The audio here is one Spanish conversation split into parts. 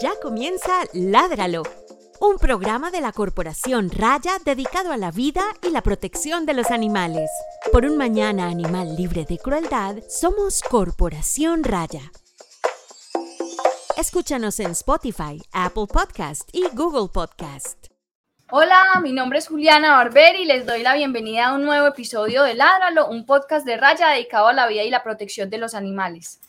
Ya comienza Ládralo, un programa de la Corporación Raya dedicado a la vida y la protección de los animales. Por un mañana animal libre de crueldad, somos Corporación Raya. Escúchanos en Spotify, Apple Podcast y Google Podcast. Hola, mi nombre es Juliana Barber y les doy la bienvenida a un nuevo episodio de Ládralo, un podcast de Raya dedicado a la vida y la protección de los animales.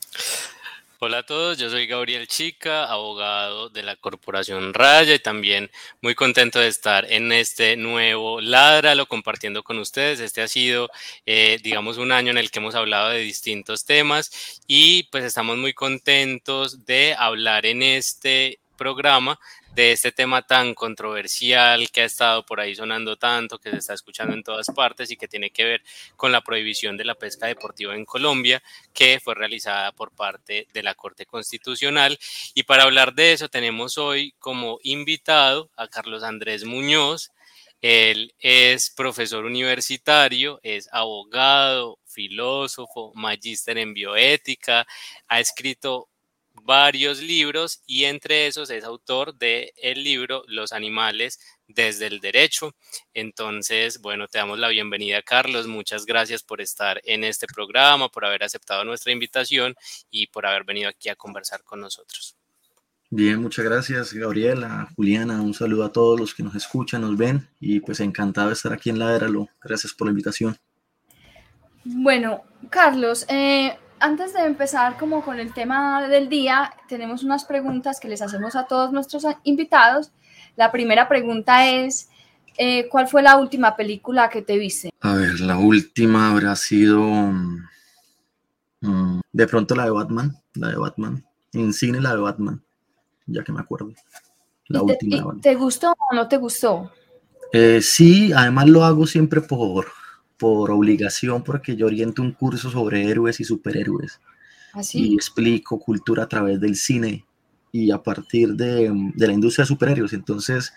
Hola a todos, yo soy Gabriel Chica, abogado de la Corporación Raya y también muy contento de estar en este nuevo Ládralo compartiendo con ustedes. Este ha sido, eh, digamos, un año en el que hemos hablado de distintos temas y pues estamos muy contentos de hablar en este programa de este tema tan controversial que ha estado por ahí sonando tanto, que se está escuchando en todas partes y que tiene que ver con la prohibición de la pesca deportiva en Colombia, que fue realizada por parte de la Corte Constitucional. Y para hablar de eso tenemos hoy como invitado a Carlos Andrés Muñoz. Él es profesor universitario, es abogado, filósofo, magíster en bioética, ha escrito varios libros y entre esos es autor del el libro Los animales desde el derecho. Entonces, bueno, te damos la bienvenida, Carlos. Muchas gracias por estar en este programa, por haber aceptado nuestra invitación y por haber venido aquí a conversar con nosotros. Bien, muchas gracias, Gabriela, Juliana. Un saludo a todos los que nos escuchan, nos ven y pues encantado de estar aquí en Laderalo. Gracias por la invitación. Bueno, Carlos, eh, antes de empezar como con el tema del día, tenemos unas preguntas que les hacemos a todos nuestros invitados. La primera pregunta es, eh, ¿cuál fue la última película que te viste? A ver, la última habrá sido mm, de pronto la de Batman, la de Batman, en cine la de Batman, ya que me acuerdo. La última. Te, ¿Te gustó o no te gustó? Eh, sí, además lo hago siempre por por obligación porque yo oriento un curso sobre héroes y superhéroes. ¿Así? ¿Ah, y explico cultura a través del cine y a partir de, de, la industria de superhéroes. Entonces,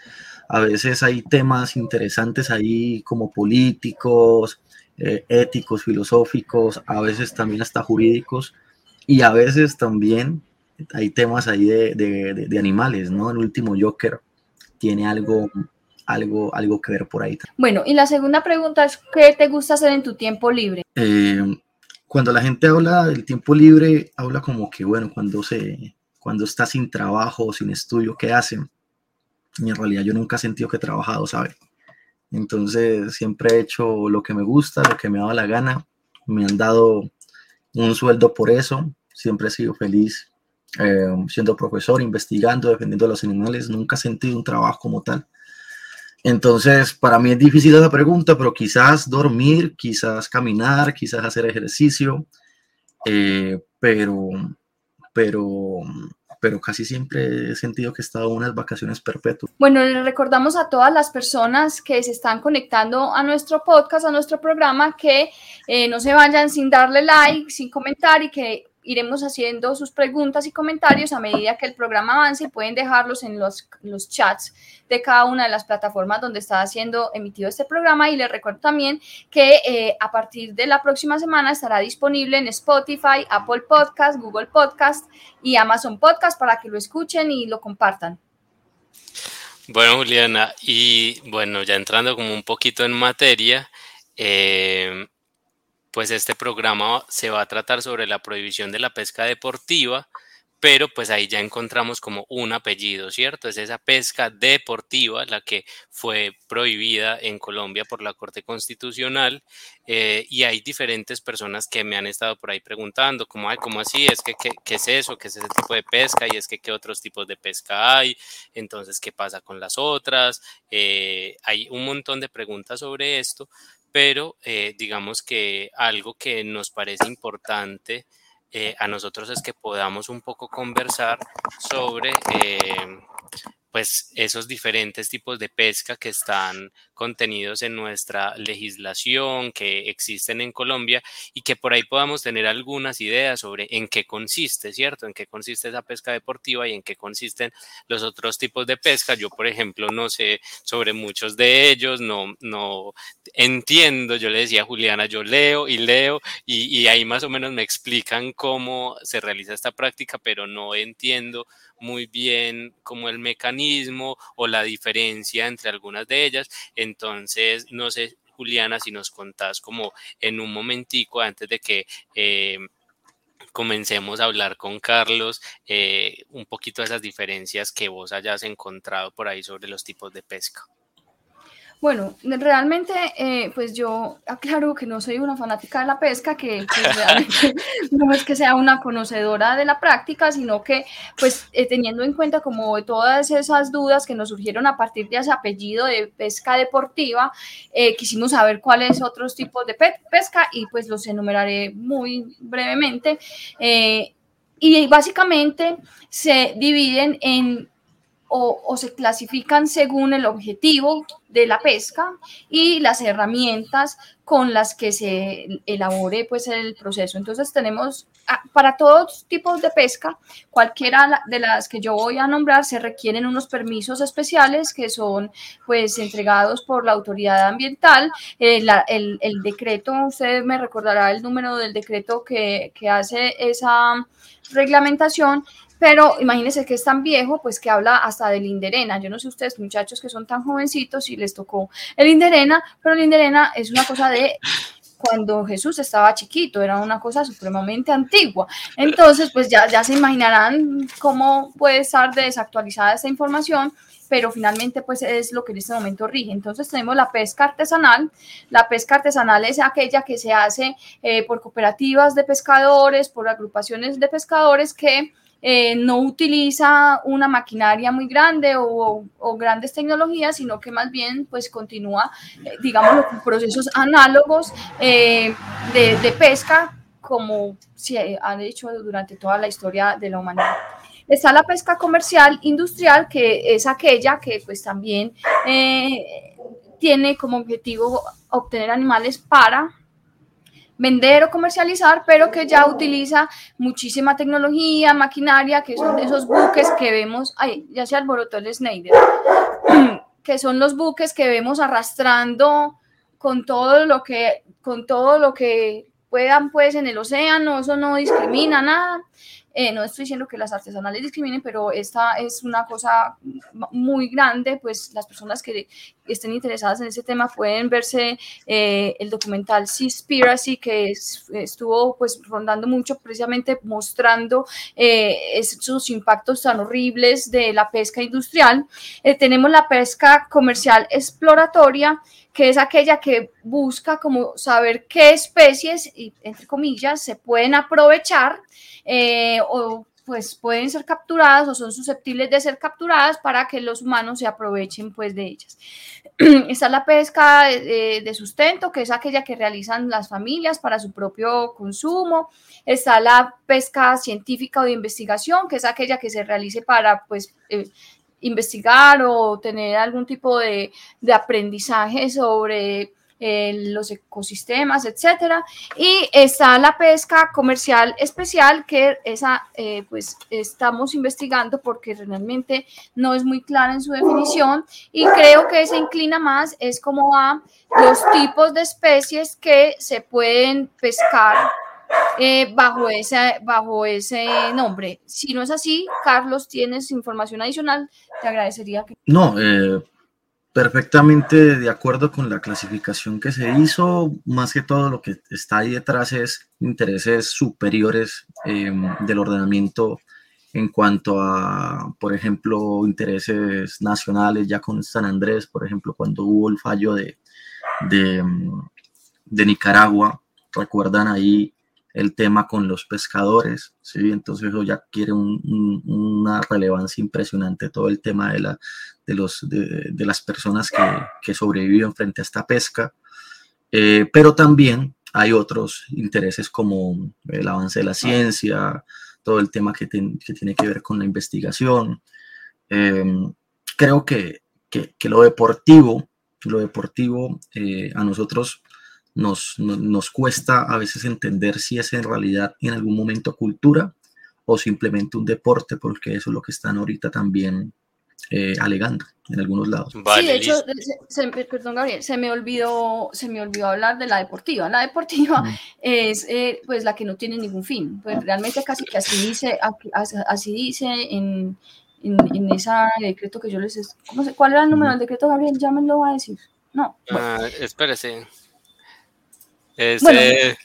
a veces hay temas interesantes ahí como políticos, eh, éticos, filosóficos, a veces también hasta jurídicos y a veces también hay temas ahí de, de, de animales, ¿no? El último Joker tiene algo algo, algo que ver por ahí. Bueno, y la segunda pregunta es, ¿qué te gusta hacer en tu tiempo libre? Eh, cuando la gente habla del tiempo libre, habla como que, bueno, cuando, se, cuando está sin trabajo, sin estudio, ¿qué hacen? Y en realidad yo nunca he sentido que he trabajado, ¿sabe? Entonces siempre he hecho lo que me gusta, lo que me ha dado la gana. Me han dado un sueldo por eso. Siempre he sido feliz eh, siendo profesor, investigando, defendiendo a los animales. Nunca he sentido un trabajo como tal. Entonces, para mí es difícil esa pregunta, pero quizás dormir, quizás caminar, quizás hacer ejercicio, eh, pero, pero, pero casi siempre he sentido que he estado unas vacaciones perpetuas. Bueno, le recordamos a todas las personas que se están conectando a nuestro podcast, a nuestro programa, que eh, no se vayan sin darle like, sin comentar y que iremos haciendo sus preguntas y comentarios a medida que el programa avance y pueden dejarlos en los, los chats de cada una de las plataformas donde está siendo emitido este programa y les recuerdo también que eh, a partir de la próxima semana estará disponible en Spotify, Apple Podcast, Google Podcast y Amazon Podcast para que lo escuchen y lo compartan. Bueno, Juliana, y bueno, ya entrando como un poquito en materia, eh, pues este programa se va a tratar sobre la prohibición de la pesca deportiva, pero pues ahí ya encontramos como un apellido, ¿cierto? Es esa pesca deportiva la que fue prohibida en Colombia por la Corte Constitucional eh, y hay diferentes personas que me han estado por ahí preguntando, como, ay, ¿cómo así? ¿Es que qué, es eso? ¿Qué es ese tipo de pesca? Y es que qué otros tipos de pesca hay, entonces, ¿qué pasa con las otras? Eh, hay un montón de preguntas sobre esto, pero eh, digamos que algo que nos parece importante eh, a nosotros es que podamos un poco conversar sobre, eh, pues esos diferentes tipos de pesca que están contenidos en nuestra legislación, que existen en Colombia y que por ahí podamos tener algunas ideas sobre en qué consiste, ¿cierto? En qué consiste esa pesca deportiva y en qué consisten los otros tipos de pesca. Yo, por ejemplo, no sé sobre muchos de ellos, no, no entiendo, yo le decía a Juliana, yo leo y leo y, y ahí más o menos me explican cómo se realiza esta práctica, pero no entiendo muy bien como el mecanismo o la diferencia entre algunas de ellas. Entonces, no sé, Juliana, si nos contás como en un momentico antes de que... Eh, comencemos a hablar con Carlos eh, un poquito de esas diferencias que vos hayas encontrado por ahí sobre los tipos de pesca. Bueno, realmente, eh, pues yo aclaro que no soy una fanática de la pesca, que, realmente no es que sea una conocedora de la práctica, sino que, pues, eh, teniendo en cuenta como todas esas dudas que nos surgieron a partir de ese apellido de pesca deportiva, eh, quisimos saber cuáles otros tipos de pesca y pues los enumeraré muy brevemente. y básicamente se dividen en o, se clasifican según el objetivo de la pesca y las herramientas con las que se elabore pues el proceso. Entonces tenemos ah, para todos tipos de pesca, cualquiera de las que yo voy a nombrar se requieren unos permisos especiales que son pues entregados por la autoridad ambiental. Eh, el, decreto, usted me recordará el número del decreto que, que hace esa reglamentación pero imagínense que es tan viejo, pues que habla hasta del Inderena. Yo no sé ustedes, muchachos que son tan jovencitos, si les tocó el Inderena, pero el Inderena es una cosa de cuando Jesús estaba chiquito, era una cosa supremamente antigua. Entonces, pues ya, ya se imaginarán cómo puede estar desactualizada esta información, pero finalmente pues es lo que en este momento rige. Entonces tenemos la pesca artesanal. La pesca artesanal es aquella que se hace eh, por cooperativas de pescadores, por agrupaciones de pescadores que eh, no utiliza una maquinaria muy grande o, grandes tecnologías, sino que más bien pues continúa, eh, digamos, procesos análogos eh, de, pesca como se han hecho durante toda la historia de la humanidad. Está la pesca comercial industrial, que es aquella que pues también tiene como objetivo obtener animales para vender o comercializar, pero que ya utiliza muchísima tecnología, maquinaria, que son esos buques que vemos, ay, ya se alborotó el Snyder, que son los buques que vemos arrastrando con todo lo que, con todo lo que puedan pues en el océano, eso no discrimina nada. Eh, no estoy diciendo que las artesanales discriminen, pero esta es una cosa muy grande, pues las personas que estén interesadas en ese tema pueden verse eh, el documental Seaspiracy, que estuvo pues rondando mucho, precisamente mostrando eh, esos impactos tan horribles de la pesca industrial. tenemos la pesca comercial exploratoria, que es aquella que busca como saber qué especies, entre comillas, se pueden aprovechar eh, o pues pueden ser capturadas o son susceptibles de ser capturadas para que los humanos se aprovechen pues de ellas. Está la pesca de, sustento, que es aquella que realizan las familias para su propio consumo. Está la pesca científica o de investigación, que es aquella que se realice para pues eh, investigar o tener algún tipo de, aprendizaje sobre los ecosistemas, etcétera. Y está la pesca comercial especial, que esa eh, pues estamos investigando porque realmente no es muy clara en su definición y creo que se inclina más es como a los tipos de especies que se pueden pescar eh, bajo, ese, bajo ese nombre. Si no es así, Carlos, tienes información adicional, te agradecería que... No, eh, perfectamente de acuerdo con la clasificación que se hizo, más que todo lo que está ahí detrás es intereses superiores em, del ordenamiento en cuanto a, por ejemplo, intereses nacionales, ya con San Andrés, por ejemplo, cuando hubo el fallo de, de, de Nicaragua, recuerdan ahí el tema con los pescadores, ¿sí? Entonces eso ya quiere una relevancia impresionante, todo el tema de, la, de, los, de, las personas que, que, sobreviven frente a esta pesca, eh, pero también hay otros intereses como el avance de la ciencia, todo el tema que, que tiene que ver con la investigación. Eh, creo que, que, lo deportivo, lo deportivo eh, a nosotros nos, nos, cuesta a veces entender si es en realidad en algún momento cultura o simplemente un deporte, porque eso es lo que están ahorita también eh, alegando en algunos lados. sí, de hecho, se, perdón Gabriel, se me olvidó, se me olvidó hablar de la deportiva. La deportiva es eh, pues la que no tiene ningún fin. Pues realmente casi que así dice, así dice en, en, ese decreto que yo les... ¿cómo ¿Cuál era el número del decreto, Gabriel? Ya me lo va a decir. No. Ah, espérese. Ese,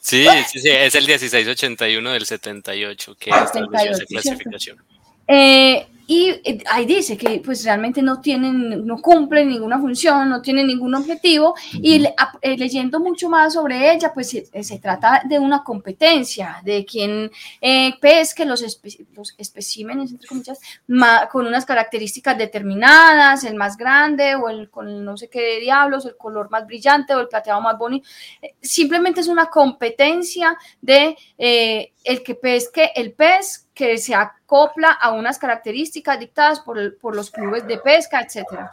sí, sí, sí, es el 1681 del 78 que estableció esa clasificación. Eh, y eh, ahí dice que pues realmente no tienen, no cumplen ninguna función, no tienen ningún objetivo y eh, leyendo mucho más sobre ella pues se, trata de una competencia, de quien eh, pesque los, los especímenes, entre comillas, con unas características determinadas, el más grande o el con no sé qué diablos, el color más brillante o el plateado más bonito. Simplemente es una competencia de el que pesque el pez que se acopla a unas características dictadas por, por los clubes de pesca, etcétera.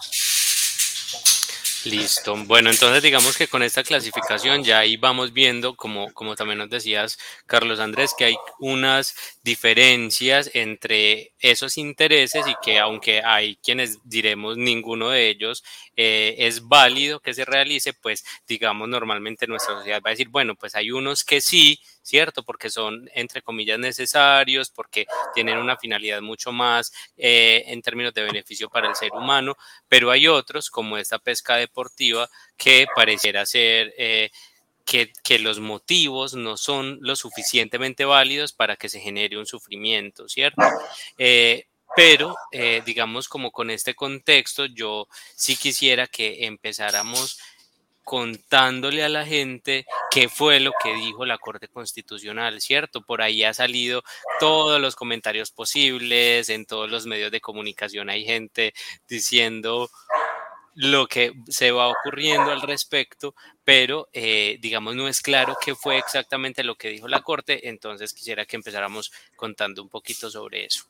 Listo. Bueno, entonces digamos que con esta clasificación ya ahí vamos viendo, como, como también nos decías, Carlos Andrés, que hay unas diferencias entre esos intereses y que aunque hay quienes diremos ninguno de ellos eh, es válido que se realice, pues digamos normalmente nuestra sociedad va a decir, bueno, pues hay unos que sí, ¿cierto? Porque son, entre comillas, necesarios, porque tienen una finalidad mucho más eh, en términos de beneficio para el ser humano, pero hay otros, como esta pesca deportiva, que pareciera ser... Eh, que, los motivos no son lo suficientemente válidos para que se genere un sufrimiento, ¿cierto? Pero, digamos, como con este contexto, yo sí quisiera que empezáramos contándole a la gente qué fue lo que dijo la Corte Constitucional, ¿cierto? Por ahí ha salido todos los comentarios posibles, en todos los medios de comunicación hay gente diciendo lo que se va ocurriendo al respecto, pero eh, digamos no es claro qué fue exactamente lo que dijo la Corte, entonces quisiera que empezáramos contando un poquito sobre eso.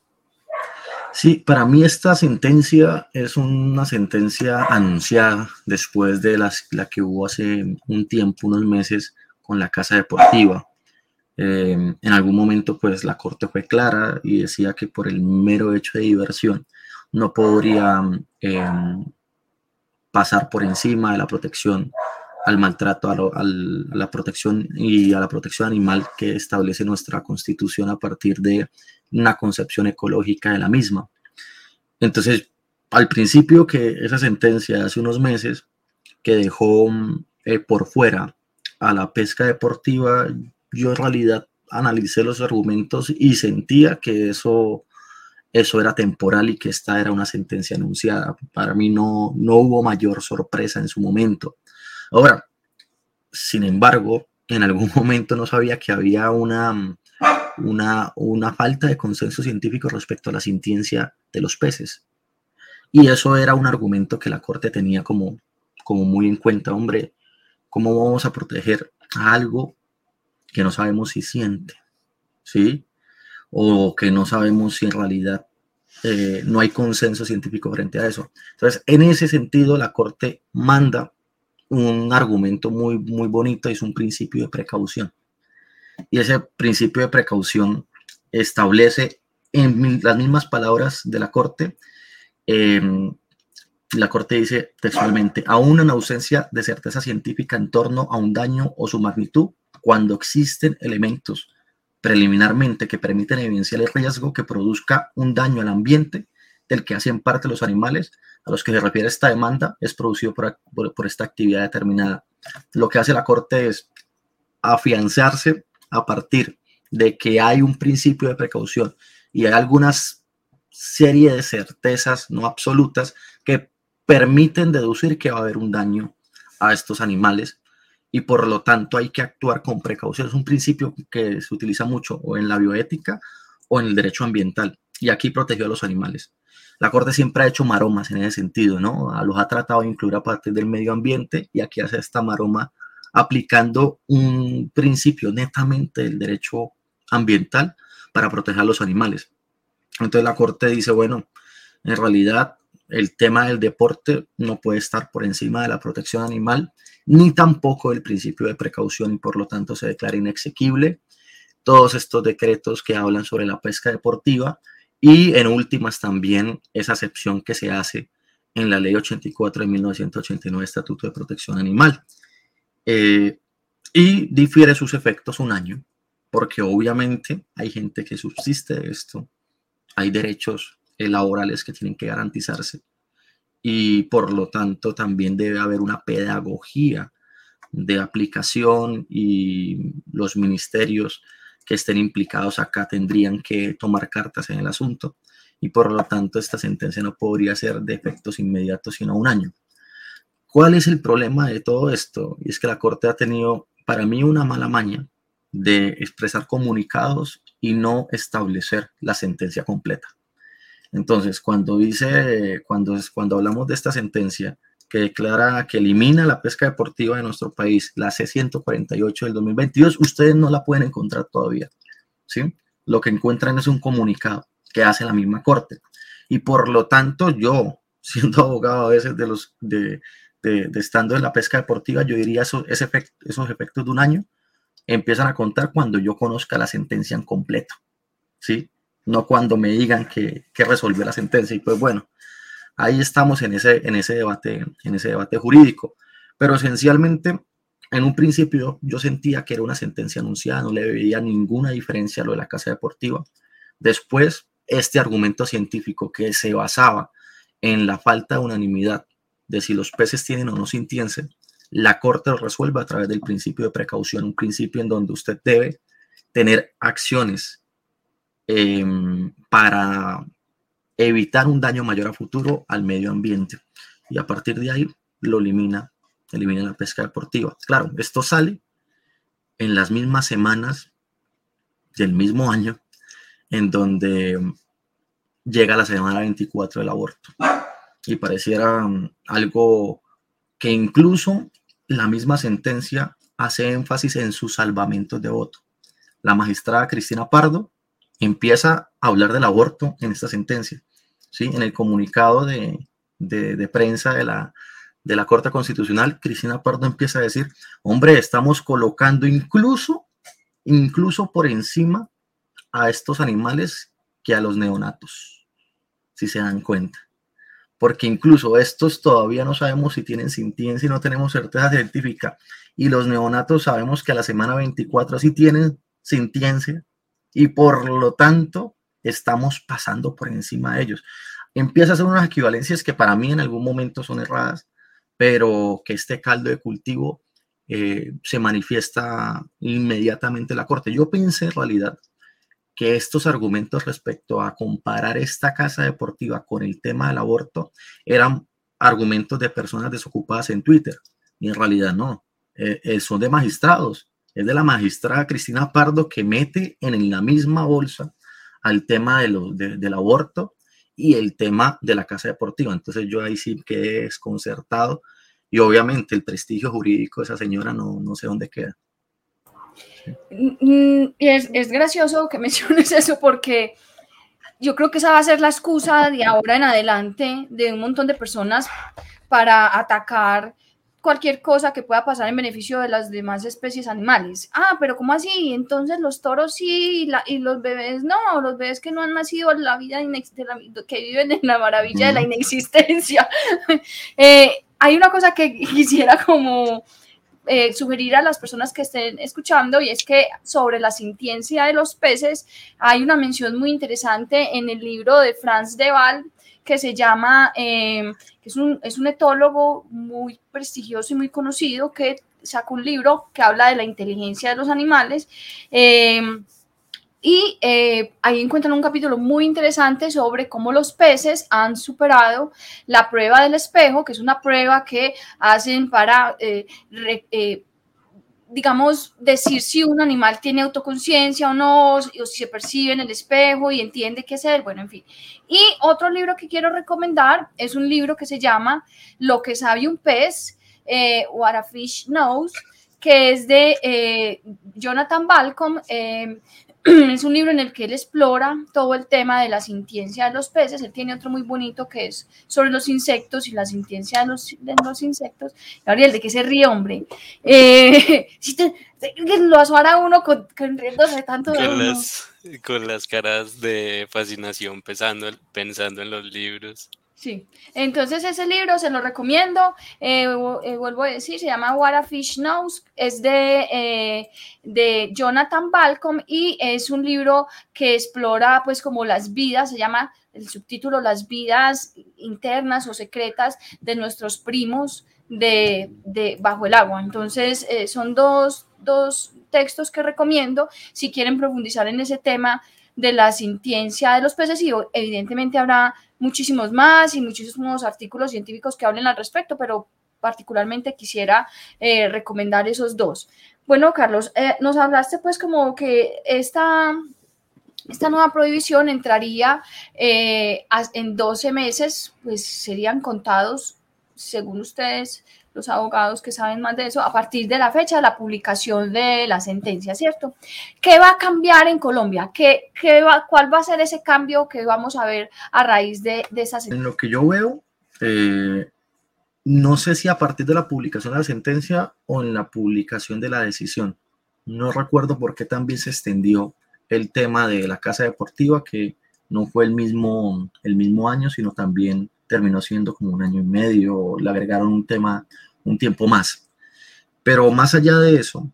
Sí, para mí esta sentencia es una sentencia anunciada después de las, la que hubo hace un tiempo, unos meses, con la Casa Deportiva. Eh, en algún momento, pues la Corte fue clara y decía que por el mero hecho de diversión no podría eh, pasar por encima de la protección al maltrato, a, la protección y a la protección animal que establece nuestra constitución a partir de una concepción ecológica de la misma. Entonces, al principio que esa sentencia hace unos meses que dejó eh, por fuera a la pesca deportiva, yo en realidad analicé los argumentos y sentía que eso, eso era temporal y que esta era una sentencia anunciada. Para mí no, no hubo mayor sorpresa en su momento. Ahora, sin embargo, en algún momento no sabía que había una, una, una falta de consenso científico respecto a la sintiencia de los peces. Y eso era un argumento que la Corte tenía como, como muy en cuenta, hombre, ¿cómo vamos a proteger algo que no sabemos si siente? ¿Sí? O que no sabemos si en realidad eh, no hay consenso científico frente a eso. Entonces, en ese sentido, la Corte manda un argumento muy, muy bonito, es un principio de precaución. Y ese principio de precaución establece en las mismas palabras de la Corte, em, la Corte dice textualmente, aún en ausencia de certeza científica en torno a un daño o su magnitud, cuando existen elementos preliminarmente que permiten evidenciar el riesgo que produzca un daño al ambiente del que hacen parte los animales, a los que se refiere esta demanda es producido por, por, esta actividad determinada. Lo que hace la Corte es afianzarse a partir de que hay un principio de precaución y hay algunas serie de certezas no absolutas que permiten deducir que va a haber un daño a estos animales y por lo tanto hay que actuar con precaución. Es un principio que se utiliza mucho o en la bioética o en el derecho ambiental y aquí protegió a los animales la Corte siempre ha hecho maromas en ese sentido, ¿no? Los ha tratado de incluir a partir del medio ambiente y aquí hace esta maroma aplicando un principio netamente del derecho ambiental para proteger a los animales. Entonces la Corte dice, bueno, en realidad el tema del deporte no puede estar por encima de la protección animal, ni tampoco el principio de precaución y por lo tanto se declara inexequible. Todos estos decretos que hablan sobre la pesca deportiva y en últimas también esa excepción que se hace en la ley 84 de 1989, Estatuto de Protección Animal. Eh, y difiere sus efectos un año, porque obviamente hay gente que subsiste de esto, hay derechos laborales que tienen que garantizarse y por lo tanto también debe haber una pedagogía de aplicación y los ministerios que estén implicados acá tendrían que tomar cartas en el asunto y por lo tanto esta sentencia no podría ser de efectos inmediatos sino un año. ¿Cuál es el problema de todo esto? Y es que la Corte ha tenido para mí una mala maña de expresar comunicados y no establecer la sentencia completa. Entonces, cuando dice, cuando, cuando hablamos de esta sentencia que declara que elimina la pesca deportiva de nuestro país, la C-148 del 2022, ustedes no la pueden encontrar todavía, ¿sí? Lo que encuentran es un comunicado que hace la misma corte. Y por lo tanto, yo, siendo abogado a veces de los, de, de, estando en la pesca deportiva, yo diría eso, ese esos efectos de un año empiezan a contar cuando yo conozca la sentencia en completo, ¿sí? no cuando me digan que, que resolvió la sentencia. Y pues bueno, ahí estamos en ese, en ese, debate, en ese debate jurídico. Pero esencialmente, en un principio yo sentía que era una sentencia anunciada, no le veía ninguna diferencia a lo de la casa deportiva. Después, este argumento científico que se basaba en la falta de unanimidad de si los peces tienen o no sintiense, la Corte lo resuelve a través del principio de precaución, un principio en donde usted debe tener acciones Em, para evitar un daño mayor a futuro al medio ambiente. Y a partir de ahí lo elimina, elimina la pesca deportiva. Claro, esto sale en las mismas semanas del mismo año en donde llega la semana 24 del aborto. Y pareciera um, algo que incluso la misma sentencia hace énfasis en sus salvamentos de voto. La magistrada Cristina Pardo empieza a hablar del aborto en esta sentencia. ¿Sí? En el comunicado de, de, prensa de la, de la Corte Constitucional, Cristina Pardo empieza a decir, hombre, estamos colocando incluso, incluso por encima a estos animales que a los neonatos, si se dan cuenta. Porque incluso estos todavía no sabemos si tienen sintiencia y no tenemos certeza científica. Y los neonatos sabemos que a la semana 24 sí tienen sintiencia y por lo tanto estamos pasando por encima de ellos. Empieza a hacer unas equivalencias que para mí en algún momento son erradas, pero que este caldo de cultivo eh, se manifiesta inmediatamente en la Corte. Yo pensé en realidad que estos argumentos respecto a comparar esta casa deportiva con el tema del aborto eran argumentos de personas desocupadas en Twitter. Y en realidad no, eh, eh, son de magistrados es de la magistrada Cristina Pardo que mete en la misma bolsa al tema de lo, del aborto y el tema de la casa deportiva. Entonces yo ahí sí quedé desconcertado y obviamente el prestigio jurídico de esa señora no, no sé dónde queda. Mm, mm, es, es gracioso que menciones eso porque yo creo que esa va a ser la excusa de ahora en adelante de un montón de personas para atacar cualquier cosa que pueda pasar en beneficio de las demás especies animales. Ah, pero ¿cómo así? Entonces los toros sí y, los bebés no, los bebés que no han nacido en la vida, que viven en la maravilla de la inexistencia. Eh, hay una cosa que quisiera como eh, sugerir a las personas que estén escuchando y es que sobre la sintiencia de los peces hay una mención muy interesante en el libro de Franz de Waal que se llama, eh, que es un, es un etólogo muy prestigioso y muy conocido que saca un libro que habla de la inteligencia de los animales. Eh, y eh, ahí encuentran un capítulo muy interesante sobre cómo los peces han superado la prueba del espejo, que es una prueba que hacen para digamos, decir si un animal tiene autoconciencia o no, o si se percibe en el espejo y entiende qué hacer, bueno, en fin. Y otro libro que quiero recomendar es un libro que se llama Lo que sabe un pez, eh, What a Fish Knows, que es de eh, Jonathan Balcom. Eh, es un libro en el que él explora todo el tema de la sintiencia de los peces. Él tiene otro muy bonito que es sobre los insectos y la sintiencia de los, de los insectos. Gabriel, ¿de qué se ríe, hombre? Eh, si te, lo asomara uno con, con riéndose tanto de Con uno. las, con las caras de fascinación pensando, pensando en los libros. Sí, entonces ese libro se lo recomiendo. eh, eh, vuelvo a decir, se llama What a Fish Knows. Es de, eh, de Jonathan Balcom y es un libro que explora, pues, como las vidas, se llama el subtítulo Las vidas internas o secretas de nuestros primos de, de bajo el agua. Entonces, eh, son dos, dos textos que recomiendo si quieren profundizar en ese tema de la sintiencia de los peces y evidentemente habrá muchísimos más y muchísimos artículos científicos que hablen al respecto, pero particularmente quisiera eh, recomendar esos dos. Bueno, Carlos, eh, nos hablaste pues como que esta, esta nueva prohibición entraría eh, en 12 meses, pues serían contados, según ustedes, los abogados que saben más de eso, a partir de la fecha de la publicación de la sentencia, ¿cierto? ¿Qué va a cambiar en Colombia? ¿Qué, qué va, ¿Cuál va a ser ese cambio que vamos a ver a raíz de, de esa sentencia? En lo que yo veo, eh, no sé si a partir de la publicación de la sentencia o en la publicación de la decisión. No recuerdo por qué también se extendió el tema de la casa deportiva, que no fue el mismo, el mismo año, sino también terminó siendo como un año y medio, le agregaron un tema, un tiempo más. Pero más allá de eso,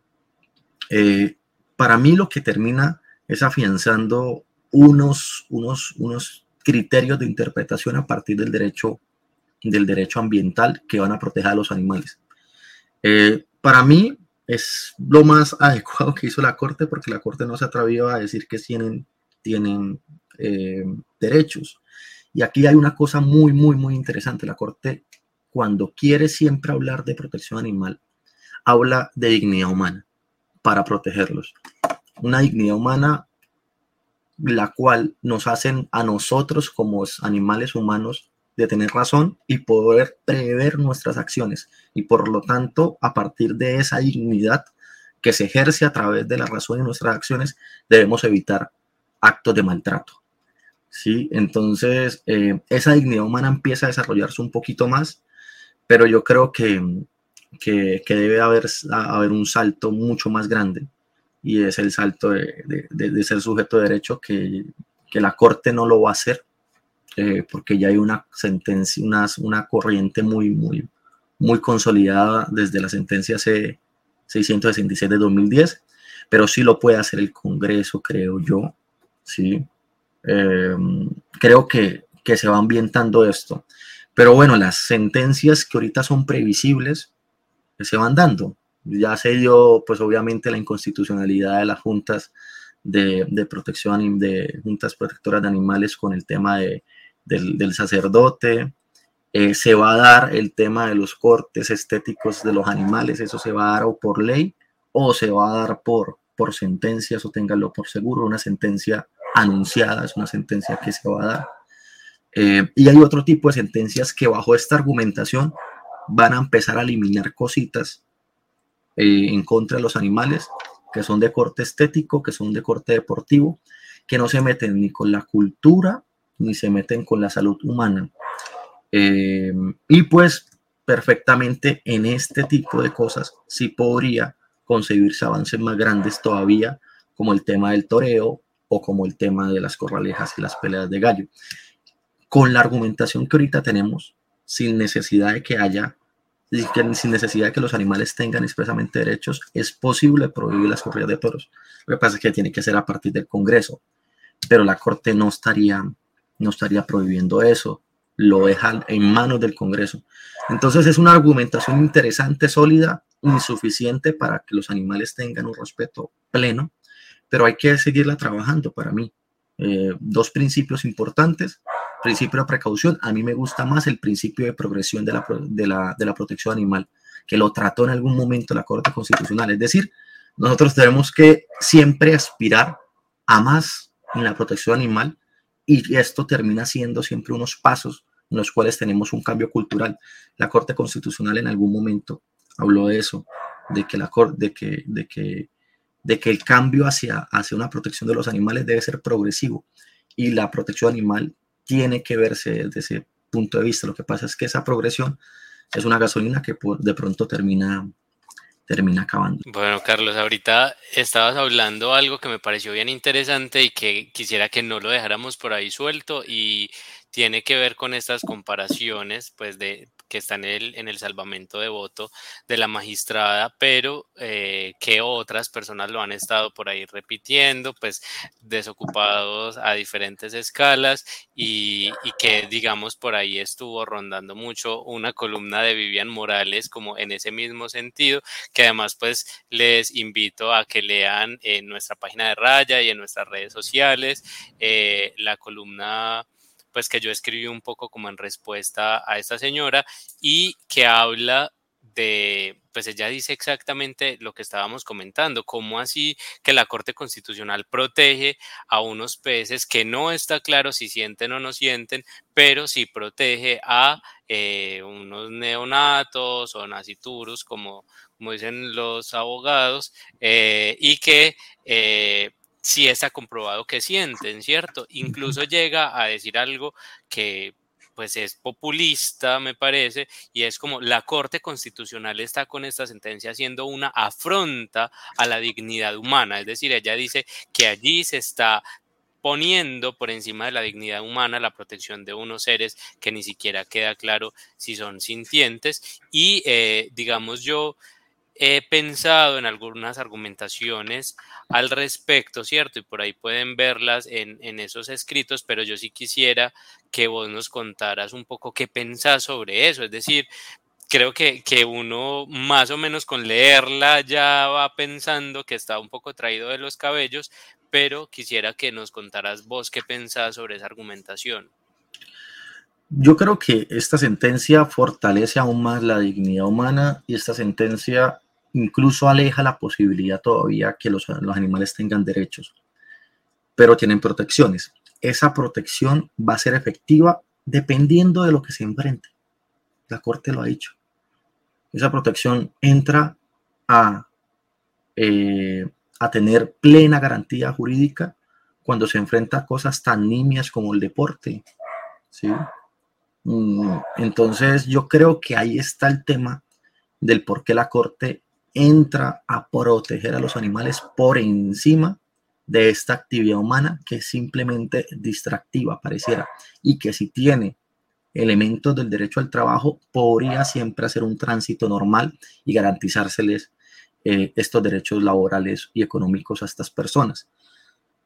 eh, para mí lo que termina es afianzando unos, unos, unos criterios de interpretación a partir del derecho, del derecho ambiental que van a proteger a los animales. Eh, para mí es lo más adecuado que hizo la Corte porque la Corte no se atrevió a decir que tienen, tienen eh, derechos. Y aquí hay una cosa muy, muy, muy interesante. La Corte, cuando quiere siempre hablar de protección animal, habla de dignidad humana para protegerlos. Una dignidad humana la cual nos hacen a nosotros como animales humanos de tener razón y poder prever nuestras acciones. Y por lo tanto, a partir de esa dignidad que se ejerce a través de la razón y nuestras acciones, debemos evitar actos de maltrato. ¿Sí? Entonces, eh, esa dignidad humana empieza a desarrollarse un poquito más, pero yo creo que, que, debe haber, haber un salto mucho más grande y es el salto de, de ser sujeto de derecho que, que, la Corte no lo va a hacer eh, porque ya hay una sentencia, una, una corriente muy, muy, muy consolidada desde la sentencia C 666 de 2010, pero sí lo puede hacer el Congreso, creo yo, sí. Eh, creo que, que se va ambientando esto. Pero bueno, las sentencias que ahorita son previsibles se van dando ya se dio, pues obviamente, la inconstitucionalidad de las juntas de, de, protección, de juntas protectoras de animales con el tema de, del, del, sacerdote. Eh, se va a dar el tema de los cortes estéticos de los animales, eso se va a dar o por ley o se va a dar por, por sentencia, eso ténganlo por seguro, una sentencia anunciada, es una sentencia que se va a dar. Eh, y hay otro tipo de sentencias que bajo esta argumentación van a empezar a eliminar cositas eh, en contra de los animales, que son de corte estético, que son de corte deportivo, que no se meten ni con la cultura, ni se meten con la salud humana. Eh, y pues perfectamente en este tipo de cosas sí podría concebirse avances más grandes todavía, como el tema del toreo o como el tema de las corralejas y las peleas de gallo. Con la argumentación que ahorita tenemos, sin necesidad de que haya sin necesidad que los animales tengan expresamente derechos, es posible prohibir las corridas de toros. Lo que pasa es que tiene que ser a partir del Congreso, pero la Corte no estaría, no estaría prohibiendo eso, lo deja en manos del Congreso. Entonces es una argumentación interesante, sólida, insuficiente para que los animales tengan un respeto pleno, pero hay que seguirla trabajando para mí. Eh, dos principios importantes principio de precaución, a mí me gusta más el principio de progresión de la, de la, de la protección animal, que lo trató en algún momento la Corte Constitucional. Es decir, nosotros tenemos que siempre aspirar a más en la protección animal y esto termina siendo siempre unos pasos en los cuales tenemos un cambio cultural. La Corte Constitucional en algún momento habló de eso, de que la de que, de que de que el cambio hacia, hacia una protección de los animales debe ser progresivo y la protección animal tiene que verse desde ese punto de vista. Lo que pasa es que esa progresión es una gasolina que de pronto termina termina acabando. Bueno, Carlos, ahorita estabas hablando algo que me pareció bien interesante y que quisiera que no lo dejáramos por ahí suelto y tiene que ver con estas comparaciones, pues de que está en el, en el salvamento de voto de la magistrada, pero eh, que otras personas lo han estado por ahí repitiendo, pues desocupados a diferentes escalas y, y, que digamos por ahí estuvo rondando mucho una columna de Vivian Morales como en ese mismo sentido, que además pues les invito a que lean en nuestra página de Raya y en nuestras redes sociales eh, la columna pues que yo escribí un poco como en respuesta a esta señora y que habla de, pues ella dice exactamente lo que estábamos comentando, cómo así que la Corte Constitucional protege a unos peces que no está claro si sienten o no sienten, pero sí protege a eh, unos neonatos o naciturus, como, dicen los abogados, eh, y que eh, si está comprobado que sienten, ¿cierto? Incluso llega a decir algo que pues es populista, me parece, y es como la Corte Constitucional está con esta sentencia haciendo una afronta a la dignidad humana, es decir, ella dice que allí se está poniendo por encima de la dignidad humana la protección de unos seres que ni siquiera queda claro si son sintientes y eh, digamos yo he pensado en algunas argumentaciones al respecto, ¿cierto? Y por ahí pueden verlas en, esos escritos, pero yo sí quisiera que vos nos contaras un poco qué pensás sobre eso. Es decir, creo que, que uno más o menos con leerla ya va pensando que está un poco traído de los cabellos, pero quisiera que nos contaras vos qué pensás sobre esa argumentación. Yo creo que esta sentencia fortalece aún más la dignidad humana y esta sentencia incluso aleja la posibilidad todavía que los, animales tengan derechos, pero tienen protecciones. Esa protección va a ser efectiva dependiendo de lo que se enfrente. La Corte lo ha dicho. Esa protección entra a, eh, a tener plena garantía jurídica cuando se enfrenta a cosas tan nimias como el deporte. ¿sí? Mm, entonces yo creo que ahí está el tema del por qué la Corte entra a proteger a los animales por encima de esta actividad humana que es simplemente distractiva, pareciera, y que si tiene elementos del derecho al trabajo, podría siempre hacer un tránsito normal y garantizárseles eh, estos derechos laborales y económicos a estas personas.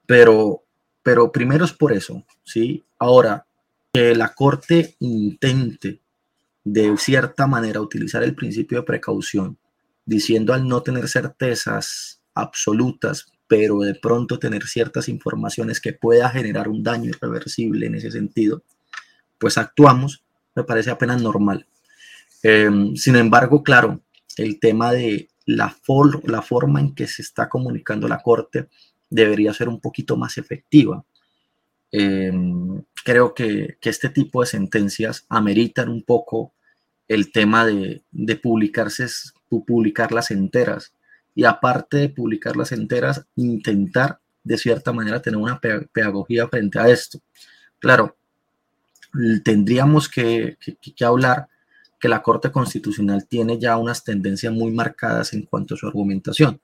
Pero, pero primero es por eso, ¿sí? Ahora, que la Corte intente de cierta manera utilizar el principio de precaución diciendo al no tener certezas absolutas, pero de pronto tener ciertas informaciones que pueda generar un daño irreversible en ese sentido, pues actuamos, me parece apenas normal. Em, sin embargo, claro, el tema de la, la forma en que se está comunicando la Corte debería ser un poquito más efectiva. Em, creo que, que, este tipo de sentencias ameritan un poco el tema de, de publicarse publicarlas enteras. Y aparte de publicarlas enteras, intentar de cierta manera tener una pedagogía frente a esto. Claro, tendríamos que, que, hablar que la Corte Constitucional tiene ya unas tendencias muy marcadas en cuanto a su argumentación.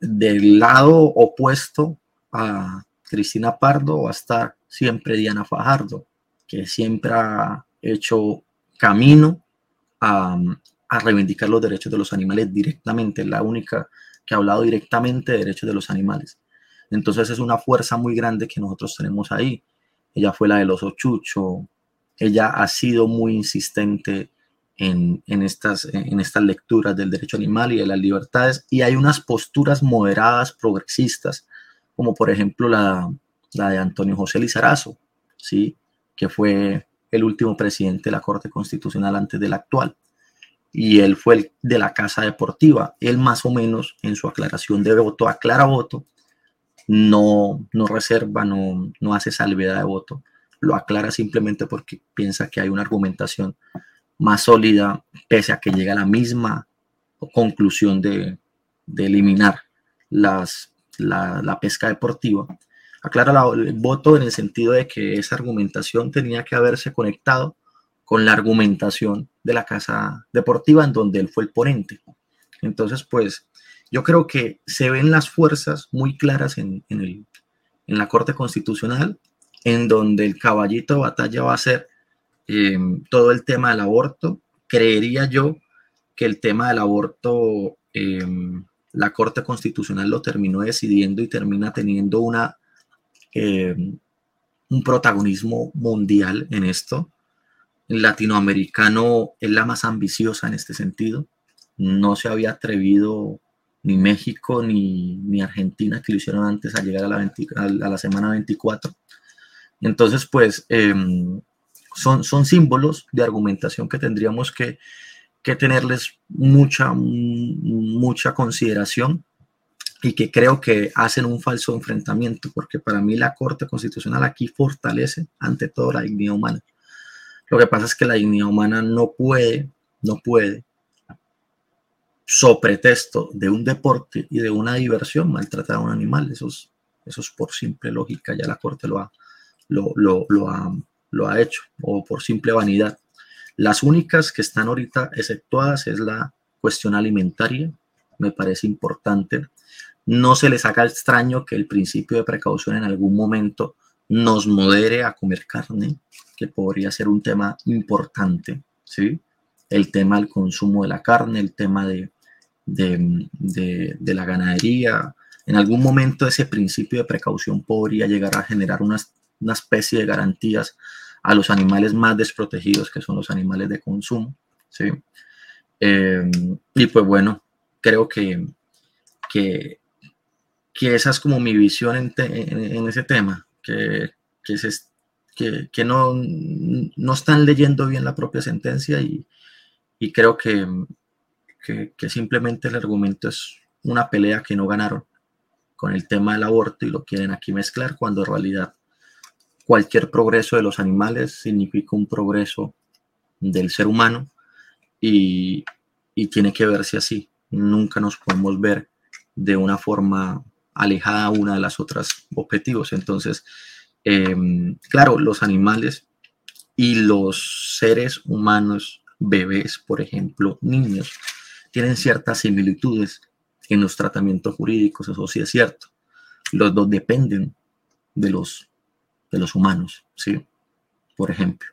Del lado opuesto a Cristina Pardo va a estar siempre Diana Fajardo, que siempre ha hecho camino a, a reivindicar los derechos de los animales directamente, la única que ha hablado directamente de derechos de los animales. Entonces es una fuerza muy grande que nosotros tenemos ahí. Ella fue la del oso chucho, ella ha sido muy insistente en, estas, en estas lecturas del derecho animal y de las libertades, y hay unas posturas moderadas, progresistas, como por ejemplo la, la de Antonio José Lizarazo, ¿sí? que fue el último presidente de la Corte Constitucional antes del actual y él fue el de la casa deportiva. Él más o menos en su aclaración de voto aclara voto, no, no reserva, no, no hace salvedad de voto, lo aclara simplemente porque piensa que hay una argumentación más sólida, pese a que llega a la misma conclusión de, de eliminar las, la, pesca deportiva. Aclara el voto en el sentido de que esa argumentación tenía que haberse conectado con la argumentación de la casa deportiva en donde él fue el ponente. Entonces, pues yo creo que se ven las fuerzas muy claras en, en, la Corte Constitucional, en donde el caballito de batalla va a ser em, todo el tema del aborto. Creería yo que el tema del aborto, em, la Corte Constitucional lo terminó decidiendo y termina teniendo una, em, un protagonismo mundial en esto. Latinoamericano es la más ambiciosa en este sentido. No se había atrevido ni México ni, Argentina, que lo hicieron antes a llegar a la, a la semana 24. Entonces, pues, em, son, son símbolos de argumentación que tendríamos que, que tenerles mucha, mucha consideración y que creo que hacen un falso enfrentamiento, porque para mí la Corte Constitucional aquí fortalece ante todo la dignidad humana. Lo que pasa es que la dignidad humana no puede, no puede pretexto de un deporte y de una diversión maltratar a un animal. Eso es, eso es por simple lógica, ya la Corte lo ha, lo, ha, lo ha hecho, o por simple vanidad. Las únicas que están ahorita exceptuadas es la cuestión alimentaria, me parece importante. No se les haga extraño que el principio de precaución en algún momento nos modere a comer carne, que podría ser un tema importante, ¿sí? El tema del consumo de la carne, el tema de, de, la ganadería. En algún momento ese principio de precaución podría llegar a generar una, especie de garantías a los animales más desprotegidos, que son los animales de consumo. ¿sí? Eh, y pues bueno, creo que, que, que, esa es como mi visión en, ese tema, que, que, que, no, no están leyendo bien la propia sentencia y, y creo que, que, simplemente el argumento es una pelea que no ganaron con el tema del aborto y lo quieren aquí mezclar cuando en realidad cualquier progreso de los animales significa un progreso del ser humano y, tiene que verse así. Nunca nos podemos ver de una forma alejada una de las otras objetivos. Entonces, em, claro, los animales y los seres humanos, bebés, por ejemplo, niños, tienen ciertas similitudes en los tratamientos jurídicos, eso sí es cierto. Los dos dependen de los, de los humanos, ¿sí? Por ejemplo.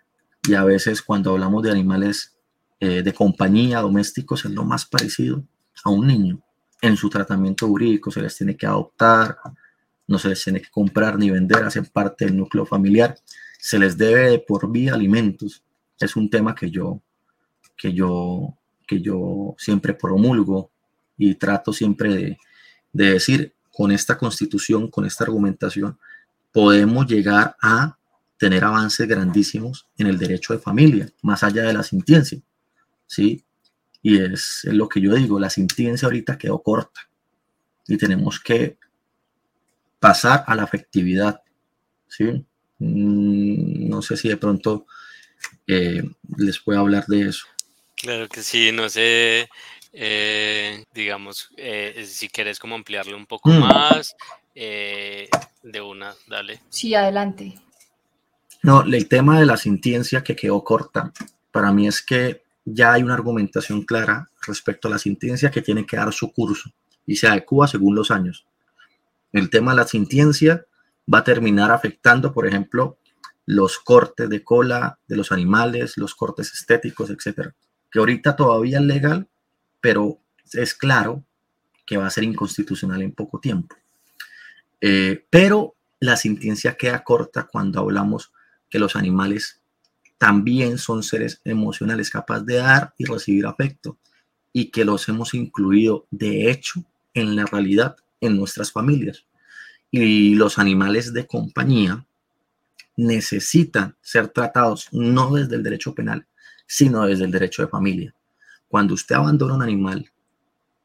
Y a veces cuando hablamos de animales eh, de compañía, domésticos, es lo más parecido a un niño. En su tratamiento jurídico se les tiene que adoptar, no se les tiene que comprar ni vender, hacen parte del núcleo familiar, se les debe por vía alimentos. Es un tema que yo, que yo que yo siempre promulgo y trato siempre de, decir, con esta constitución, con esta argumentación, podemos llegar a tener avances grandísimos en el derecho de familia, más allá de la sintiencia, ¿sí? Y es, lo que yo digo, la sintiencia ahorita quedó corta y tenemos que pasar a la afectividad, ¿sí? Mm, no sé si de pronto eh, les puedo hablar de eso. Claro que sí, no sé, eh, digamos, eh, si quieres como ampliarle un poco mm. más, eh, de una, dale. Sí, adelante. No, el tema de la sintiencia que quedó corta, para mí es que ya hay una argumentación clara respecto a la sintiencia que tiene que dar su curso y se adecua según los años. El tema de la sintiencia va a terminar afectando, por ejemplo, los cortes de cola de los animales, los cortes estéticos, etcétera que ahorita todavía es legal, pero es claro que va a ser inconstitucional en poco tiempo. Eh, pero la sentencia queda corta cuando hablamos que los animales también son seres emocionales capaces de dar y recibir afecto y que los hemos incluido de hecho en la realidad en nuestras familias. Y los animales de compañía necesitan ser tratados no desde el derecho penal, sino desde el derecho de familia. Cuando usted abandona un animal,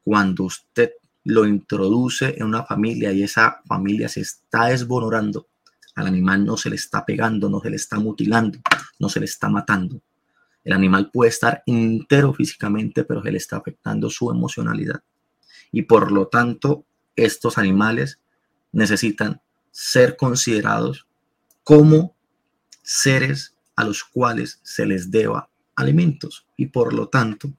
cuando usted lo introduce en una familia y esa familia se está desbonorando, al animal no se le está pegando, no se le está mutilando, no se le está matando. El animal puede estar entero físicamente, pero se le está afectando su emocionalidad. Y por lo tanto, estos animales necesitan ser considerados como seres a los cuales se les deba alimentos y por lo tanto,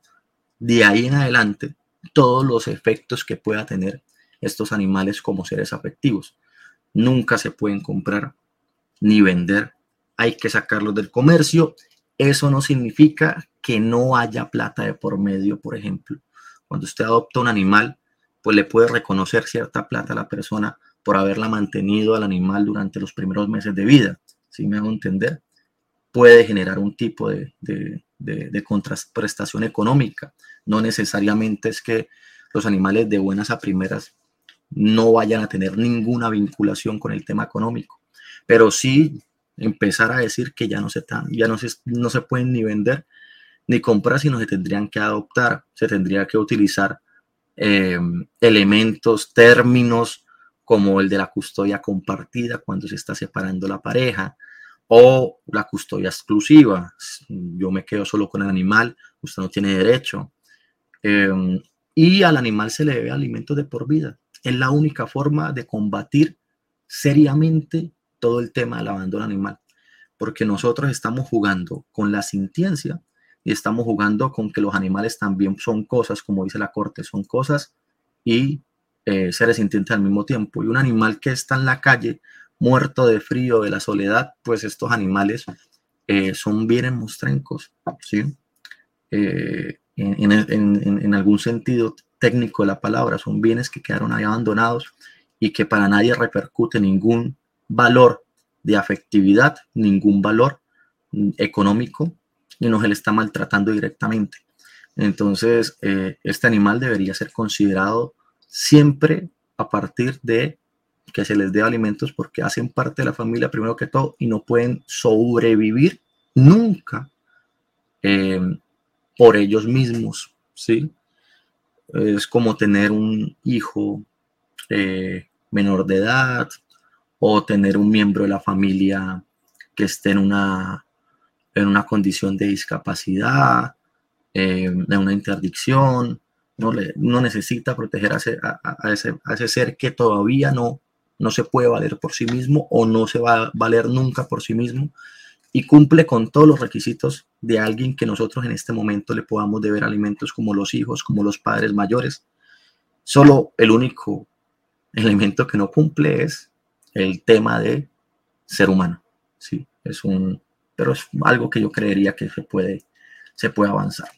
de ahí en adelante, todos los efectos que pueda tener estos animales como seres afectivos. Nunca se pueden comprar ni vender, hay que sacarlos del comercio. Eso no significa que no haya plata de por medio, por ejemplo. Cuando usted adopta un animal, pues le puede reconocer cierta plata a la persona por haberla mantenido al animal durante los primeros meses de vida. Si me hago entender, puede generar un tipo de, de, de, contraprestación económica. No necesariamente es que los animales de buenas a primeras no vayan a tener ninguna vinculación con el tema económico, pero sí empezar a decir que ya no se, ya no se, no se pueden ni vender ni comprar, sino se tendrían que adoptar, se tendría que utilizar em, elementos, términos como el de la custodia compartida cuando se está separando la pareja o la custodia exclusiva. Yo me quedo solo con el animal, usted no tiene derecho. Em, y al animal se le debe alimento de por vida. Es la única forma de combatir seriamente todo el tema del abandono animal, porque nosotros estamos jugando con la sintiencia y estamos jugando con que los animales también son cosas, como dice la corte, son cosas y eh, seres sintientes al mismo tiempo. Y un animal que está en la calle, muerto de frío, de la soledad, pues estos animales eh, son bienes mostrencos, ¿sí? Eh, en, en, algún sentido técnico de la palabra, son bienes que quedaron ahí abandonados y que para nadie repercute ningún valor de afectividad, ningún valor mm, económico y no se le está maltratando directamente. Entonces, eh, este animal debería ser considerado siempre a partir de que se les dé alimentos porque hacen parte de la familia primero que todo y no pueden sobrevivir nunca em, por ellos mismos, ¿sí? Es como tener un hijo eh, menor de edad, o tener un miembro de la familia que esté en una, en una condición de discapacidad, eh, de una interdicción, no, le, no necesita proteger a ese, a, ese, a ese, ser que todavía no, no se puede valer por sí mismo o no se va a valer nunca por sí mismo y cumple con todos los requisitos de alguien que nosotros en este momento le podamos deber alimentos como los hijos, como los padres mayores. Solo el único elemento que no cumple es el tema de ser humano. Sí, es un, pero es algo que yo creería que se puede, se puede avanzar.